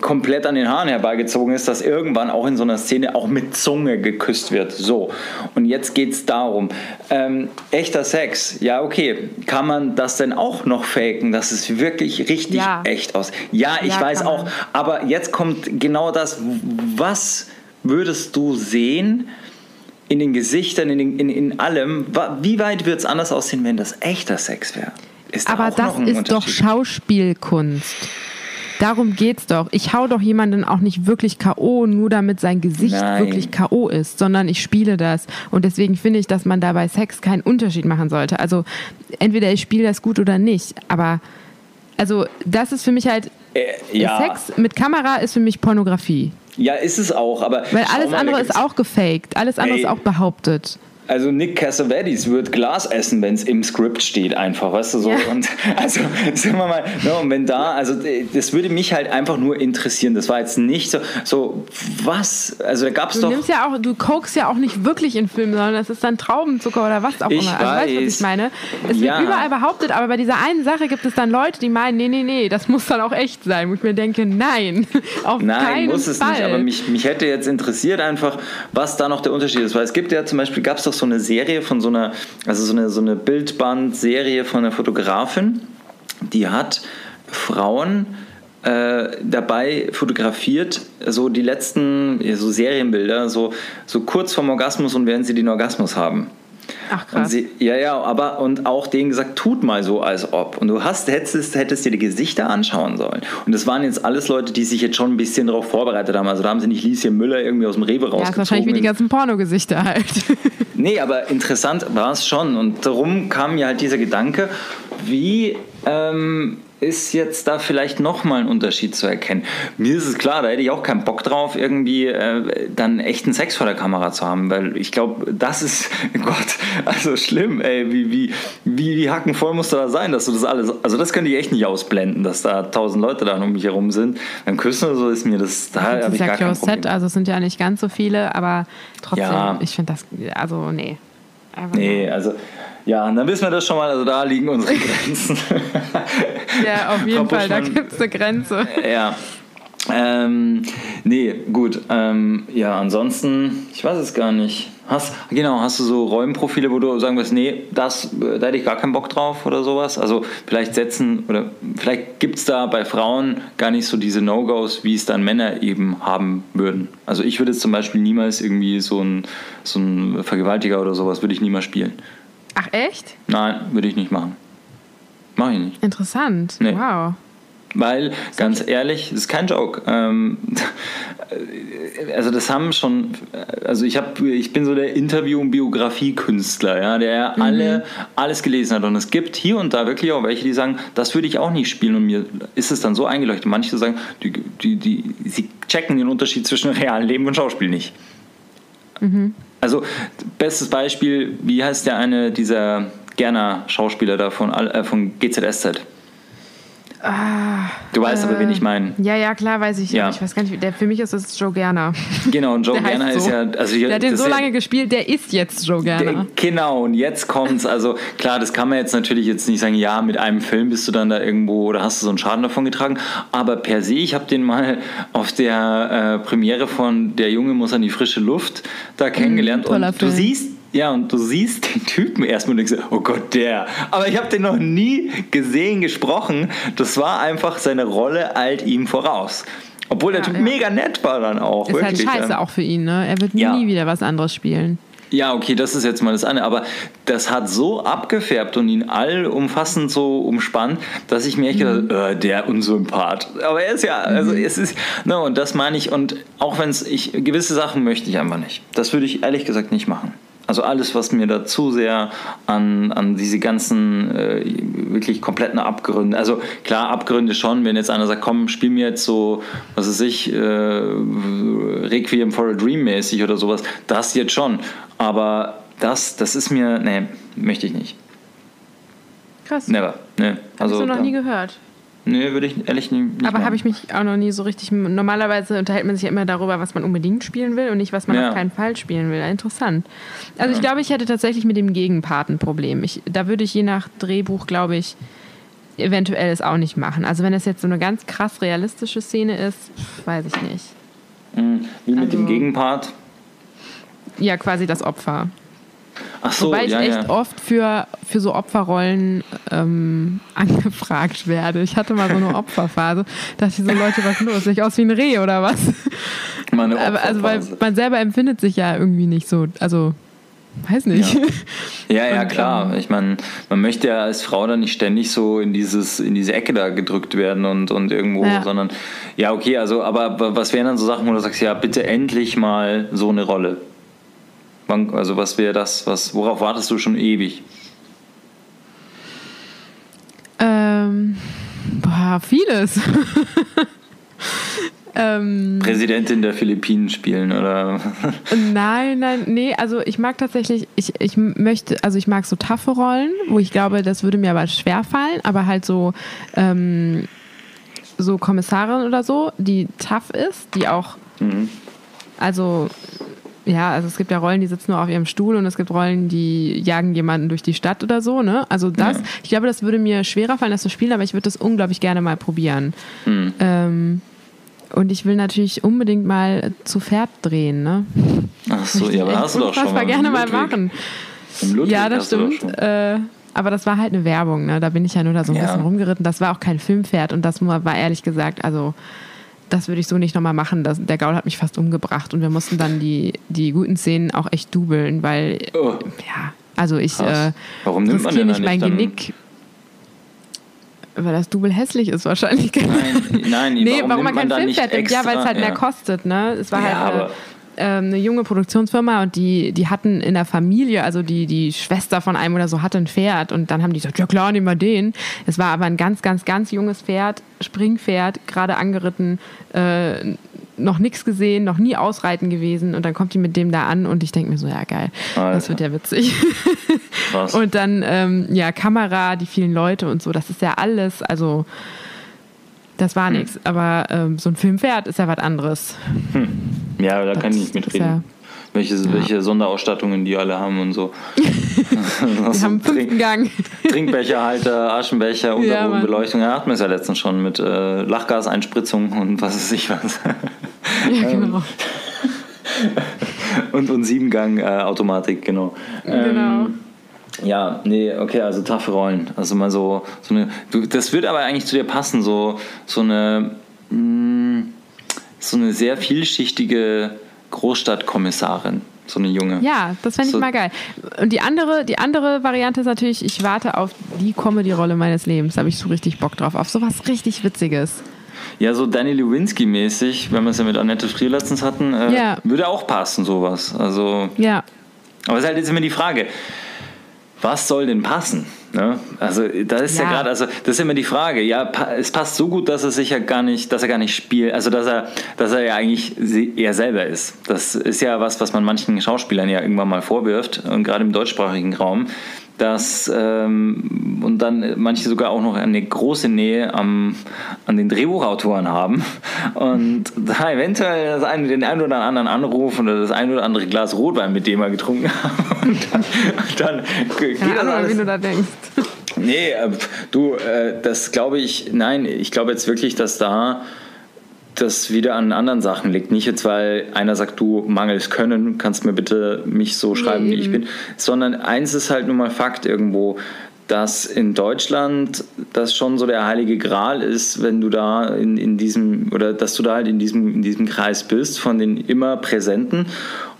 komplett an den Haaren herbeigezogen ist, dass irgendwann auch in so einer Szene auch mit Zunge geküsst wird. So, und jetzt geht es darum, ähm, echter Sex, ja okay, kann man das denn auch noch faken, dass es wirklich richtig ja. echt aus? Ja, ich ja, weiß auch, aber jetzt kommt genau das, was würdest du sehen in den Gesichtern, in, den, in, in allem, wie weit wird es anders aussehen, wenn das echter Sex wäre? aber das ist doch Schauspielkunst. Darum geht's doch. Ich hau doch jemanden auch nicht wirklich K.O., nur damit sein Gesicht Nein. wirklich K.O. ist, sondern ich spiele das. Und deswegen finde ich, dass man da bei Sex keinen Unterschied machen sollte. Also entweder ich spiele das gut oder nicht. Aber also das ist für mich halt. Äh, ja. Sex mit Kamera ist für mich Pornografie. Ja, ist es auch, aber. Weil alles andere ist auch gefaked, alles andere Ey. ist auch behauptet. Also Nick Cassavetes wird Glas essen, wenn es im Skript steht, einfach, weißt du so. Ja. Und also sagen wir mal, ne, und wenn da, also das würde mich halt einfach nur interessieren. Das war jetzt nicht so, so was, also da gab es doch. Nimmst ja auch, du kokst ja auch nicht wirklich in Filmen, sondern das ist dann Traubenzucker oder was auch ich immer. Also weiß, weißt du, was ich meine? Es ja. wird überall behauptet, aber bei dieser einen Sache gibt es dann Leute, die meinen, nee, nee, nee, das muss dann auch echt sein. Wo ich mir denke, nein, auf nein, keinen muss es Fall. nicht. Aber mich, mich hätte jetzt interessiert einfach, was da noch der Unterschied ist. Weil es gibt ja zum Beispiel, gab es doch so eine Serie von so einer, also so eine, so eine Bildband-Serie von einer Fotografin, die hat Frauen äh, dabei fotografiert, so die letzten so Serienbilder, so, so kurz vorm Orgasmus und während sie den Orgasmus haben. Ach krass. Sie, ja, ja, aber und auch denen gesagt, tut mal so, als ob. Und du hast, hättest, hättest dir die Gesichter anschauen sollen. Und das waren jetzt alles Leute, die sich jetzt schon ein bisschen darauf vorbereitet haben. Also da haben sie nicht Lieschen Müller irgendwie aus dem Rewe rausgezogen. Ja, ist wahrscheinlich wie die ganzen Pornogesichter halt. nee, aber interessant war es schon. Und darum kam mir halt dieser Gedanke, wie ähm, ist jetzt da vielleicht nochmal ein Unterschied zu erkennen. Mir ist es klar, da hätte ich auch keinen Bock drauf, irgendwie äh, dann echten Sex vor der Kamera zu haben, weil ich glaube, das ist, Gott, also schlimm, ey, wie, wie, wie, wie hackenvoll muss da sein, dass du das alles, also das könnte ich echt nicht ausblenden, dass da tausend Leute da um mich herum sind. Beim Küssen oder so ist mir das, da habe ich gar kein Problem. Set, also es sind ja nicht ganz so viele, aber trotzdem, ja. ich finde das, also nee. Einfach nee, also ja, dann wissen wir das schon mal, also da liegen unsere Grenzen. ja, auf jeden Fall, da gibt es eine Grenze. Ja. Ähm, nee, gut. Ähm, ja, ansonsten, ich weiß es gar nicht. Hast, genau, hast du so Räumprofile, wo du sagen wirst, nee, das, äh, da hätte ich gar keinen Bock drauf oder sowas? Also vielleicht setzen oder vielleicht gibt es da bei Frauen gar nicht so diese No-Gos, wie es dann Männer eben haben würden. Also ich würde jetzt zum Beispiel niemals irgendwie so ein, so ein Vergewaltiger oder sowas, würde ich niemals spielen. Ach echt? Nein, würde ich nicht machen. Mach ich nicht. Interessant. Nee. Wow. Weil, ganz ehrlich, das ist kein Joke. Ähm, also das haben schon, also ich habe, ich bin so der Interview- und Biografiekünstler, ja, der mhm. alle alles gelesen hat. Und es gibt hier und da wirklich auch welche, die sagen, das würde ich auch nicht spielen. Und mir ist es dann so eingeleuchtet. Manche sagen, die, die, die, sie checken den Unterschied zwischen realen Leben und Schauspiel nicht. Mhm. Also bestes Beispiel, wie heißt der eine dieser Gerner Schauspieler da von, äh, von GZSZ? Ah, du weißt äh, aber, wen ich meine. Ja, ja, klar, weiß ich. Ja. Ich weiß gar nicht, der, für mich ist es Joe Gerner. Genau, und Joe Gerner so. ist ja. Also der hat den so lange gespielt, der ist jetzt Joe Gerner. Der, genau, und jetzt kommt's. Also klar, das kann man jetzt natürlich jetzt nicht sagen, ja, mit einem Film bist du dann da irgendwo oder hast du so einen Schaden davon getragen. Aber per se, ich habe den mal auf der äh, Premiere von Der Junge muss an die frische Luft da kennengelernt. Mm, und Film. du siehst ja, und du siehst den Typen erstmal und denkst, oh Gott, der. Aber ich habe den noch nie gesehen, gesprochen. Das war einfach seine Rolle alt ihm voraus. Obwohl der Typ ja. mega nett war dann auch. Ist halt wirklich. halt scheiße auch für ihn, ne? Er wird ja. nie wieder was anderes spielen. Ja, okay, das ist jetzt mal das eine. Aber das hat so abgefärbt und ihn allumfassend so umspannt, dass ich mir echt mhm. gedacht äh, der Unsympath. Aber er ist ja, also mhm. es ist, ne, und das meine ich. Und auch wenn es, ich, gewisse Sachen möchte ich einfach nicht. Das würde ich ehrlich gesagt nicht machen. Also alles, was mir da zu sehr an, an diese ganzen äh, wirklich kompletten Abgründe, also klar, Abgründe schon, wenn jetzt einer sagt, komm, spiel mir jetzt so, was weiß ich, äh, Requiem for a Dream mäßig oder sowas, das jetzt schon. Aber das, das ist mir, nee, möchte ich nicht. Krass. Never. Nee. Also, Hast du noch nie gehört? Nee, würde ich ehrlich nicht. Aber habe ich mich auch noch nie so richtig. Normalerweise unterhält man sich ja immer darüber, was man unbedingt spielen will und nicht, was man ja. auf keinen Fall spielen will. Interessant. Also ja. ich glaube, ich hätte tatsächlich mit dem Gegenpart ein Problem. Ich, da würde ich je nach Drehbuch, glaube ich, eventuell es auch nicht machen. Also wenn es jetzt so eine ganz krass realistische Szene ist, weiß ich nicht. Mhm. Wie mit also, dem Gegenpart? Ja, quasi das Opfer. Ach so, Wobei ich ja, echt ja. oft für, für so Opferrollen ähm, angefragt werde. Ich hatte mal so eine Opferphase. Da dachte ich so, Leute, was los? Sehe ich aus wie ein Reh oder was? Meine also, weil man selber empfindet sich ja irgendwie nicht so. Also, weiß nicht. Ja, ja, ja klar. Ähm, ich meine, man möchte ja als Frau dann nicht ständig so in dieses, in diese Ecke da gedrückt werden und, und irgendwo, ja. sondern ja, okay, also, aber was wären dann so Sachen, wo du sagst, ja, bitte endlich mal so eine Rolle? Also was wäre das, was, worauf wartest du schon ewig? Ähm, boah, vieles. ähm, Präsidentin der Philippinen spielen, oder? nein, nein, nee, also ich mag tatsächlich, ich, ich möchte, also ich mag so taffe Rollen, wo ich glaube, das würde mir aber schwer fallen, aber halt so, ähm, so Kommissarin oder so, die tough ist, die auch, mhm. also ja, also es gibt ja Rollen, die sitzen nur auf ihrem Stuhl und es gibt Rollen, die jagen jemanden durch die Stadt oder so, ne? Also das, ja. ich glaube, das würde mir schwerer fallen, das zu spielen, aber ich würde das unglaublich gerne mal probieren. Mhm. Ähm, und ich will natürlich unbedingt mal zu Pferd drehen, ne? Ach so, ja, aber hast du doch schon mal. gerne mal machen. Ja, das stimmt. Äh, aber das war halt eine Werbung, ne? Da bin ich ja nur da so ein ja. bisschen rumgeritten. Das war auch kein Filmpferd und das war ehrlich gesagt, also das würde ich so nicht nochmal machen. Das, der Gaul hat mich fast umgebracht und wir mussten dann die, die guten Szenen auch echt dubeln, weil, oh. ja, also ich äh, Warum nimmt man denn nicht mein Genick. Weil das Double hässlich ist wahrscheinlich. Nein, nein nee, warum, warum man kein Filmpferd nimmt? Ja, weil es halt ja. mehr kostet, ne? Es war ja, halt. Äh, ähm, eine junge Produktionsfirma und die, die hatten in der Familie, also die, die Schwester von einem oder so hatte ein Pferd und dann haben die gesagt, ja klar, nehmen wir den. Es war aber ein ganz, ganz, ganz junges Pferd, Springpferd, gerade angeritten, äh, noch nichts gesehen, noch nie ausreiten gewesen und dann kommt die mit dem da an und ich denke mir so, ja geil, Alter. das wird ja witzig. Und dann, ähm, ja, Kamera, die vielen Leute und so, das ist ja alles, also das war hm. nichts. Aber ähm, so ein Filmpferd ist ja was anderes. Hm. Ja, da das, kann ich nicht mitreden. Ja welche, ja. welche Sonderausstattungen die alle haben und so. Wir so haben fünften Gang. Trinkbecherhalter, Aschenbecher, Unterbodenbeleuchtung. Ja, hatten wir es ja letztens schon mit äh, Lachgaseinspritzung und was weiß ich was. Ja, genau. und, und Siebengang-Automatik, äh, genau. Genau. Ähm, ja, nee, okay, also taffe Rollen. Also mal so, so eine. Du, das würde aber eigentlich zu dir passen, so, so eine. Mh, mm, so eine sehr vielschichtige Großstadtkommissarin. So eine junge. Ja, das fände ich so. mal geil. Und die andere, die andere Variante ist natürlich, ich warte auf die Comedy-Rolle meines Lebens. Da habe ich so richtig Bock drauf. Auf sowas richtig Witziges. Ja, so Danny Lewinsky-mäßig, wenn wir es ja mit Annette Frier letztens hatten, äh, ja. würde auch passen, sowas. Also. Ja. Aber es ist halt jetzt immer die Frage was soll denn passen? Ne? Also da ist ja, ja gerade, also das ist immer die Frage. Ja, es passt so gut, dass er sich ja gar nicht, dass er gar nicht spielt, also dass er, dass er ja eigentlich er selber ist. Das ist ja was, was man manchen Schauspielern ja irgendwann mal vorwirft und gerade im deutschsprachigen Raum, dass ähm, und dann manche sogar auch noch eine große Nähe am, an den Drehbuchautoren haben. Und da eventuell das eine, den einen oder anderen Anruf oder das ein oder andere Glas Rotwein mit dem er getrunken haben. Und dann, und dann geht Keine das alles, wie du da denkst. Nee, äh, du, äh, das glaube ich, nein, ich glaube jetzt wirklich, dass da das wieder an anderen Sachen liegt. Nicht jetzt, weil einer sagt, du mangelst Können, kannst mir bitte mich so schreiben, nee, wie ich bin, sondern eins ist halt nun mal Fakt irgendwo, dass in Deutschland das schon so der heilige Gral ist, wenn du da in, in diesem, oder dass du da halt in diesem, in diesem Kreis bist von den immer Präsenten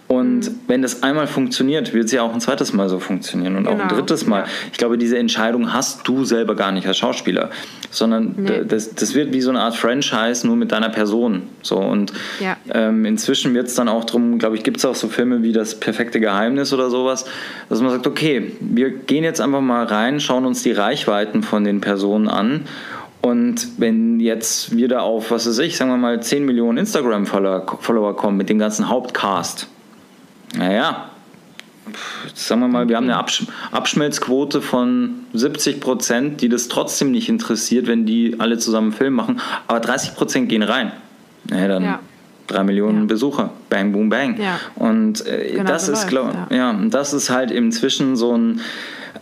und mhm. wenn das einmal funktioniert, wird es ja auch ein zweites Mal so funktionieren und genau. auch ein genau. drittes Mal. Ich glaube, diese Entscheidung hast du selber gar nicht als Schauspieler, sondern nee. das, das wird wie so eine Art Franchise nur mit deiner Person. So und ja. ähm, inzwischen wird es dann auch darum, glaube ich, gibt es auch so Filme wie das perfekte Geheimnis oder sowas, dass man sagt, okay, wir gehen jetzt einfach mal rein, schauen uns die Reichweiten von den Personen an und wenn jetzt wir da auf, was weiß ich, sagen wir mal 10 Millionen Instagram-Follower kommen mit dem ganzen Hauptcast, naja, sagen wir mal, wir haben eine Absch Abschmelzquote von 70 Prozent, die das trotzdem nicht interessiert, wenn die alle zusammen einen Film machen, aber 30 Prozent gehen rein. Naja, dann ja. drei Millionen ja. Besucher, bang, boom, bang. Ja. Und äh, genau das so ist, glaube ja. ja, das ist halt inzwischen so ein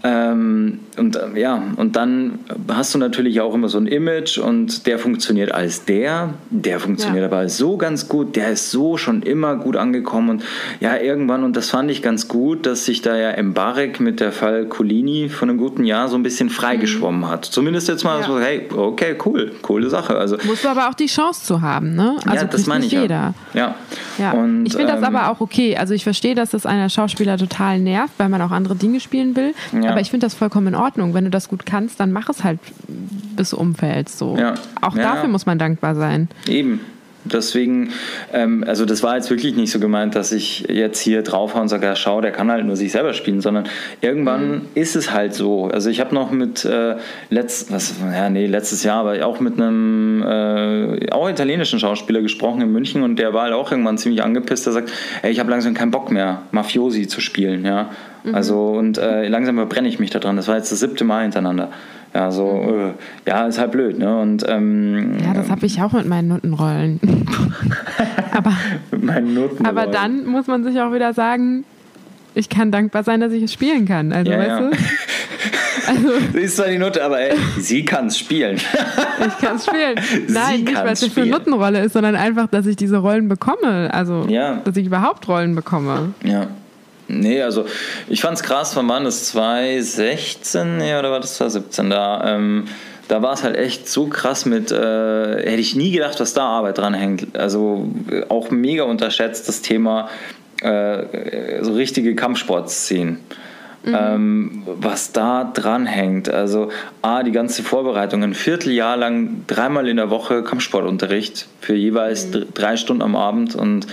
ähm, und äh, ja, und dann hast du natürlich auch immer so ein Image und der funktioniert als der, der funktioniert ja. aber so ganz gut, der ist so schon immer gut angekommen und ja, irgendwann, und das fand ich ganz gut, dass sich da ja Embarek mit der Fall Colini von einem guten Jahr so ein bisschen freigeschwommen mhm. hat. Zumindest jetzt mal ja. so, hey, okay, cool, coole Sache. Also, Musst du aber auch die Chance zu haben, ne? Also ja, das meine ich jeder. Ja. ja. Und, ich finde ähm, das aber auch okay. Also ich verstehe, dass das einer Schauspieler total nervt, weil man auch andere Dinge spielen will. Aber ich finde das vollkommen in Ordnung. Wenn du das gut kannst, dann mach es halt bis umfällst. So. Ja. Auch ja. dafür muss man dankbar sein. Eben. Deswegen, ähm, also das war jetzt wirklich nicht so gemeint, dass ich jetzt hier draufhaue und sage, ja schau, der kann halt nur sich selber spielen, sondern irgendwann mhm. ist es halt so. Also ich habe noch mit äh, letzt, was, ja, nee, letztes Jahr, aber auch mit einem äh, auch italienischen Schauspieler gesprochen in München und der war halt auch irgendwann ziemlich angepisst, der sagt, ey, ich habe langsam keinen Bock mehr, Mafiosi zu spielen, ja. Mhm. Also und äh, langsam verbrenne ich mich daran. Das war jetzt das siebte Mal hintereinander. Ja, so, mhm. äh, ja, ist halt blöd, ne? Und, ähm, ja, das habe ich auch mit meinen Notenrollen. aber, mit meinen Notenrollen. aber dann muss man sich auch wieder sagen, ich kann dankbar sein, dass ich es spielen kann. Also, ja, weißt ja. du? Also, sie ist zwar die Note, aber ey, sie kann es spielen. ich kann es spielen. Nein, sie nicht, weil es nicht für eine Notenrolle ist, sondern einfach, dass ich diese Rollen bekomme. Also, ja. dass ich überhaupt Rollen bekomme. Ja. Nee, also ich fand es krass, wann war das? 2016 nee, oder war das 2017? Da, ähm, da war es halt echt so krass mit, äh, hätte ich nie gedacht, was da Arbeit dran hängt. Also auch mega unterschätzt das Thema äh, so richtige Kampfsportszenen. Mhm. Ähm, was da dran hängt. Also A, die ganze Vorbereitung, ein Vierteljahr lang dreimal in der Woche Kampfsportunterricht für jeweils mhm. drei Stunden am Abend und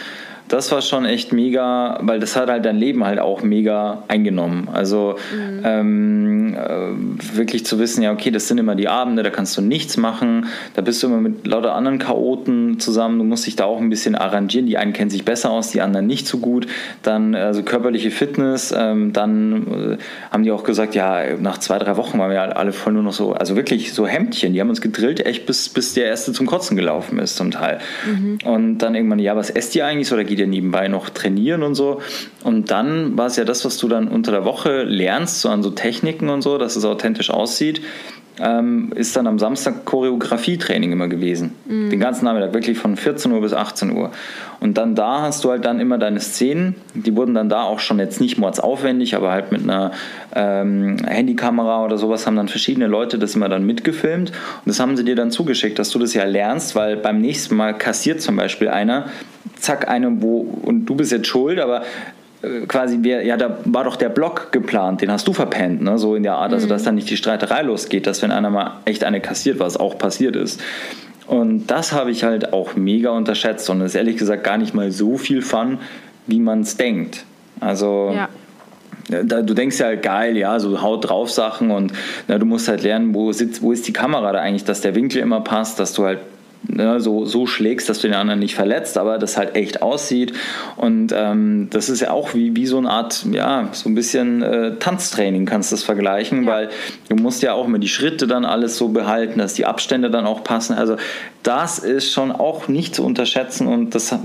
das war schon echt mega, weil das hat halt dein Leben halt auch mega eingenommen. Also mhm. ähm, äh, wirklich zu wissen, ja, okay, das sind immer die Abende, da kannst du nichts machen, da bist du immer mit lauter anderen Chaoten zusammen, du musst dich da auch ein bisschen arrangieren. Die einen kennen sich besser aus, die anderen nicht so gut. Dann also körperliche Fitness, ähm, dann äh, haben die auch gesagt, ja, nach zwei, drei Wochen waren wir alle voll nur noch so, also wirklich so Hemdchen, die haben uns gedrillt, echt bis, bis der Erste zum Kotzen gelaufen ist zum Teil. Mhm. Und dann irgendwann, ja, was esst ihr eigentlich oder geht ja nebenbei noch trainieren und so. Und dann war es ja das, was du dann unter der Woche lernst, so an so Techniken und so, dass es authentisch aussieht ähm, ist dann am Samstag Choreografietraining immer gewesen. Mhm. Den ganzen Nachmittag, wirklich von 14 Uhr bis 18 Uhr. Und dann da hast du halt dann immer deine Szenen, die wurden dann da auch schon jetzt nicht mordsaufwendig, aber halt mit einer ähm, Handykamera oder sowas haben dann verschiedene Leute das immer dann mitgefilmt und das haben sie dir dann zugeschickt, dass du das ja lernst, weil beim nächsten Mal kassiert zum Beispiel einer, zack, eine, wo, und du bist jetzt schuld, aber quasi, wir, ja, da war doch der Block geplant, den hast du verpennt, ne? so in der Art, also dass mhm. dann nicht die Streiterei losgeht, dass wenn einer mal echt eine kassiert, was auch passiert ist. Und das habe ich halt auch mega unterschätzt und ist ehrlich gesagt gar nicht mal so viel Fun, wie man es denkt. Also ja. Da, du denkst ja geil, ja, so Haut drauf Sachen und na, du musst halt lernen, wo, sitzt, wo ist die Kamera da eigentlich, dass der Winkel immer passt, dass du halt ne, so, so schlägst, dass du den anderen nicht verletzt, aber das halt echt aussieht. Und ähm, das ist ja auch wie, wie so eine Art, ja, so ein bisschen äh, Tanztraining kannst du das vergleichen, ja. weil du musst ja auch immer die Schritte dann alles so behalten, dass die Abstände dann auch passen. Also das ist schon auch nicht zu unterschätzen und das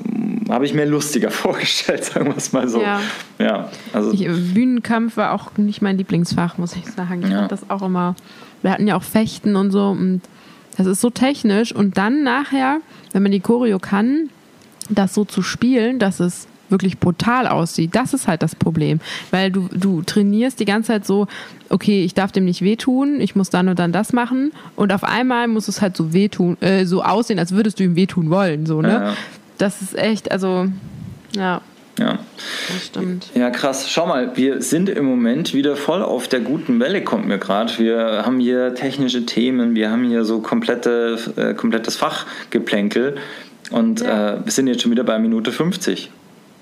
habe ich mir lustiger vorgestellt, sagen wir es mal so. Ja. ja also ich, Bühnenkampf war auch nicht mein Lieblingsfach, muss ich sagen. Ich ja. fand das auch immer. Wir hatten ja auch Fechten und so und das ist so technisch und dann nachher, wenn man die Choreo kann, das so zu spielen, dass es wirklich brutal aussieht. Das ist halt das Problem, weil du, du trainierst die ganze Zeit so, okay, ich darf dem nicht wehtun, ich muss dann und dann das machen und auf einmal muss es halt so wehtun, äh, so aussehen, als würdest du ihm wehtun wollen, so, ne? Ja. Das ist echt, also, ja. Ja. Das stimmt. Ja, krass. Schau mal, wir sind im Moment wieder voll auf der guten Welle, kommt mir gerade. Wir haben hier technische Themen, wir haben hier so komplette, äh, komplettes Fachgeplänkel und ja. äh, wir sind jetzt schon wieder bei Minute 50.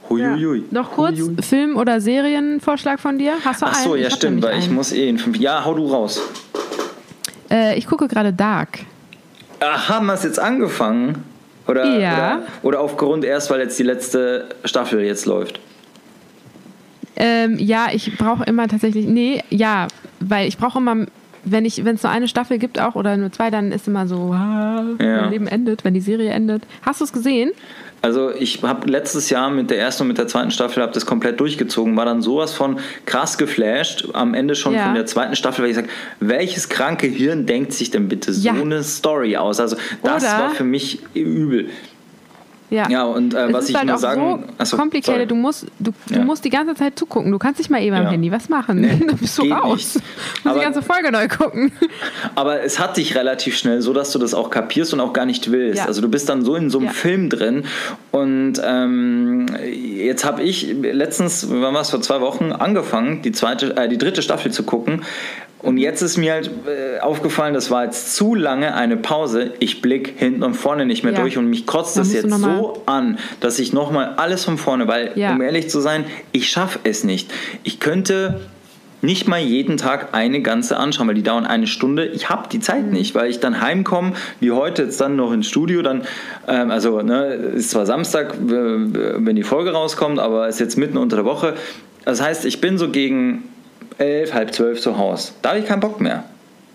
Huiuiui. Ja. Noch kurz, Huiui. Film- oder Serienvorschlag von dir? Hast du Ach so, einen? ja, stimmt, weil einen. ich muss eh in fünf. Ja, hau du raus. Äh, ich gucke gerade Dark. Ach, haben wir es jetzt angefangen? Oder, ja. oder, oder aufgrund erst, weil jetzt die letzte Staffel jetzt läuft? Ähm, ja, ich brauche immer tatsächlich, nee, ja, weil ich brauche immer, wenn ich, wenn es nur eine Staffel gibt auch oder nur zwei, dann ist immer so, ah, ja. mein Leben endet, wenn die Serie endet. Hast du es gesehen? Also ich habe letztes Jahr mit der ersten und mit der zweiten Staffel habe das komplett durchgezogen, war dann sowas von krass geflasht am Ende schon ja. von der zweiten Staffel, weil ich sage, welches kranke Hirn denkt sich denn bitte so ja. eine Story aus? Also das Oder war für mich übel. Ja, ja und äh, was ich halt nur sagen... So achso, complicated, du musst, du, du ja. musst die ganze Zeit zugucken. Du kannst nicht mal eben am Handy was machen. Nee, Dann bist du raus. Nicht. Du musst die ganze Folge neu gucken. Aber es hat dich relativ schnell, so dass du das auch kapierst und auch gar nicht willst. Ja. Also du bist dann so in so einem Film drin. Und ähm, jetzt habe ich letztens, wann war es, vor zwei Wochen, angefangen, die, zweite, äh, die dritte Staffel zu gucken. Und jetzt ist mir halt äh, aufgefallen, das war jetzt zu lange eine Pause. Ich blick hinten und vorne nicht mehr ja. durch und mich kotzt das jetzt so an, dass ich nochmal alles von vorne, weil, ja. um ehrlich zu sein, ich schaffe es nicht. Ich könnte nicht mal jeden Tag eine ganze anschauen, weil die dauern eine Stunde. Ich habe die Zeit mhm. nicht, weil ich dann heimkomme, wie heute jetzt dann noch ins Studio, dann, ähm, also ne, ist zwar Samstag, wenn die Folge rauskommt, aber ist jetzt mitten unter der Woche. Das heißt, ich bin so gegen elf, halb zwölf zu Hause. Da habe ich keinen Bock mehr.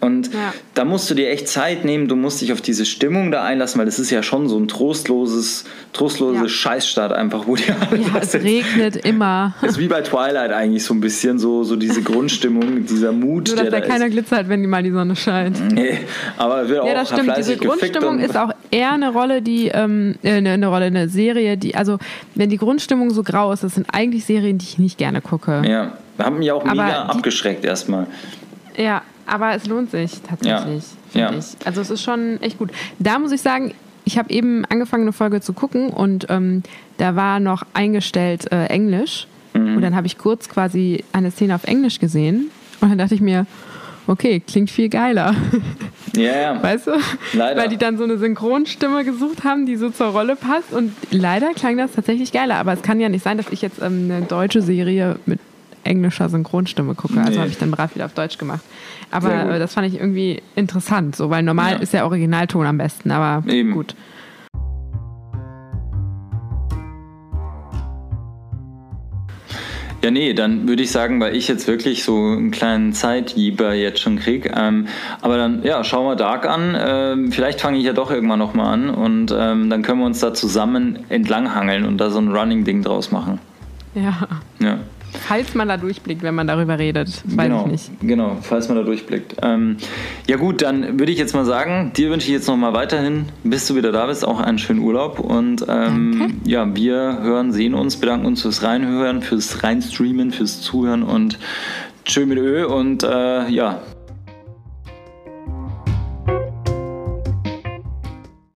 Und ja. da musst du dir echt Zeit nehmen, du musst dich auf diese Stimmung da einlassen, weil das ist ja schon so ein trostloses, trostloses ja. Scheißstart einfach, wo die alle Ja, es regnet immer. Ist wie bei Twilight eigentlich so ein bisschen so, so diese Grundstimmung, dieser Mut. Nur, dass da, da keiner ist. glitzert, wenn die mal die Sonne scheint. Nee, aber wird auch Ja, das stimmt. Diese Grundstimmung ist auch eher eine Rolle, die, ähm, äh, eine, eine Rolle, eine Serie, die, also wenn die Grundstimmung so grau ist, das sind eigentlich Serien, die ich nicht gerne gucke. Ja. Haben mich auch mega die, abgeschreckt erstmal. Ja, aber es lohnt sich tatsächlich. Ja. ja. Ich. Also es ist schon echt gut. Da muss ich sagen, ich habe eben angefangen, eine Folge zu gucken und ähm, da war noch eingestellt äh, Englisch. Mhm. Und dann habe ich kurz quasi eine Szene auf Englisch gesehen und dann dachte ich mir, okay, klingt viel geiler. Ja, yeah, Weißt du? Leider. Weil die dann so eine Synchronstimme gesucht haben, die so zur Rolle passt. Und leider klang das tatsächlich geiler. Aber es kann ja nicht sein, dass ich jetzt ähm, eine deutsche Serie mit englischer Synchronstimme gucke. Also nee. Also habe ich dann brav wieder auf Deutsch gemacht. Aber das fand ich irgendwie interessant, so, weil normal ja. ist der Originalton am besten, aber Eben. gut. Ja, nee, dann würde ich sagen, weil ich jetzt wirklich so einen kleinen Zeitjieber jetzt schon kriege. Ähm, aber dann, ja, schauen wir Dark an. Ähm, vielleicht fange ich ja doch irgendwann nochmal an und ähm, dann können wir uns da zusammen entlanghangeln und da so ein Running-Ding draus machen. Ja. Ja. Falls man da durchblickt, wenn man darüber redet, weiß genau, ich nicht. Genau, falls man da durchblickt. Ähm, ja gut, dann würde ich jetzt mal sagen, dir wünsche ich jetzt nochmal weiterhin, bis du wieder da bist, auch einen schönen Urlaub. Und ähm, ja, wir hören, sehen uns, bedanken uns fürs Reinhören, fürs Reinstreamen, fürs Zuhören und tschö mit Ö und äh, ja,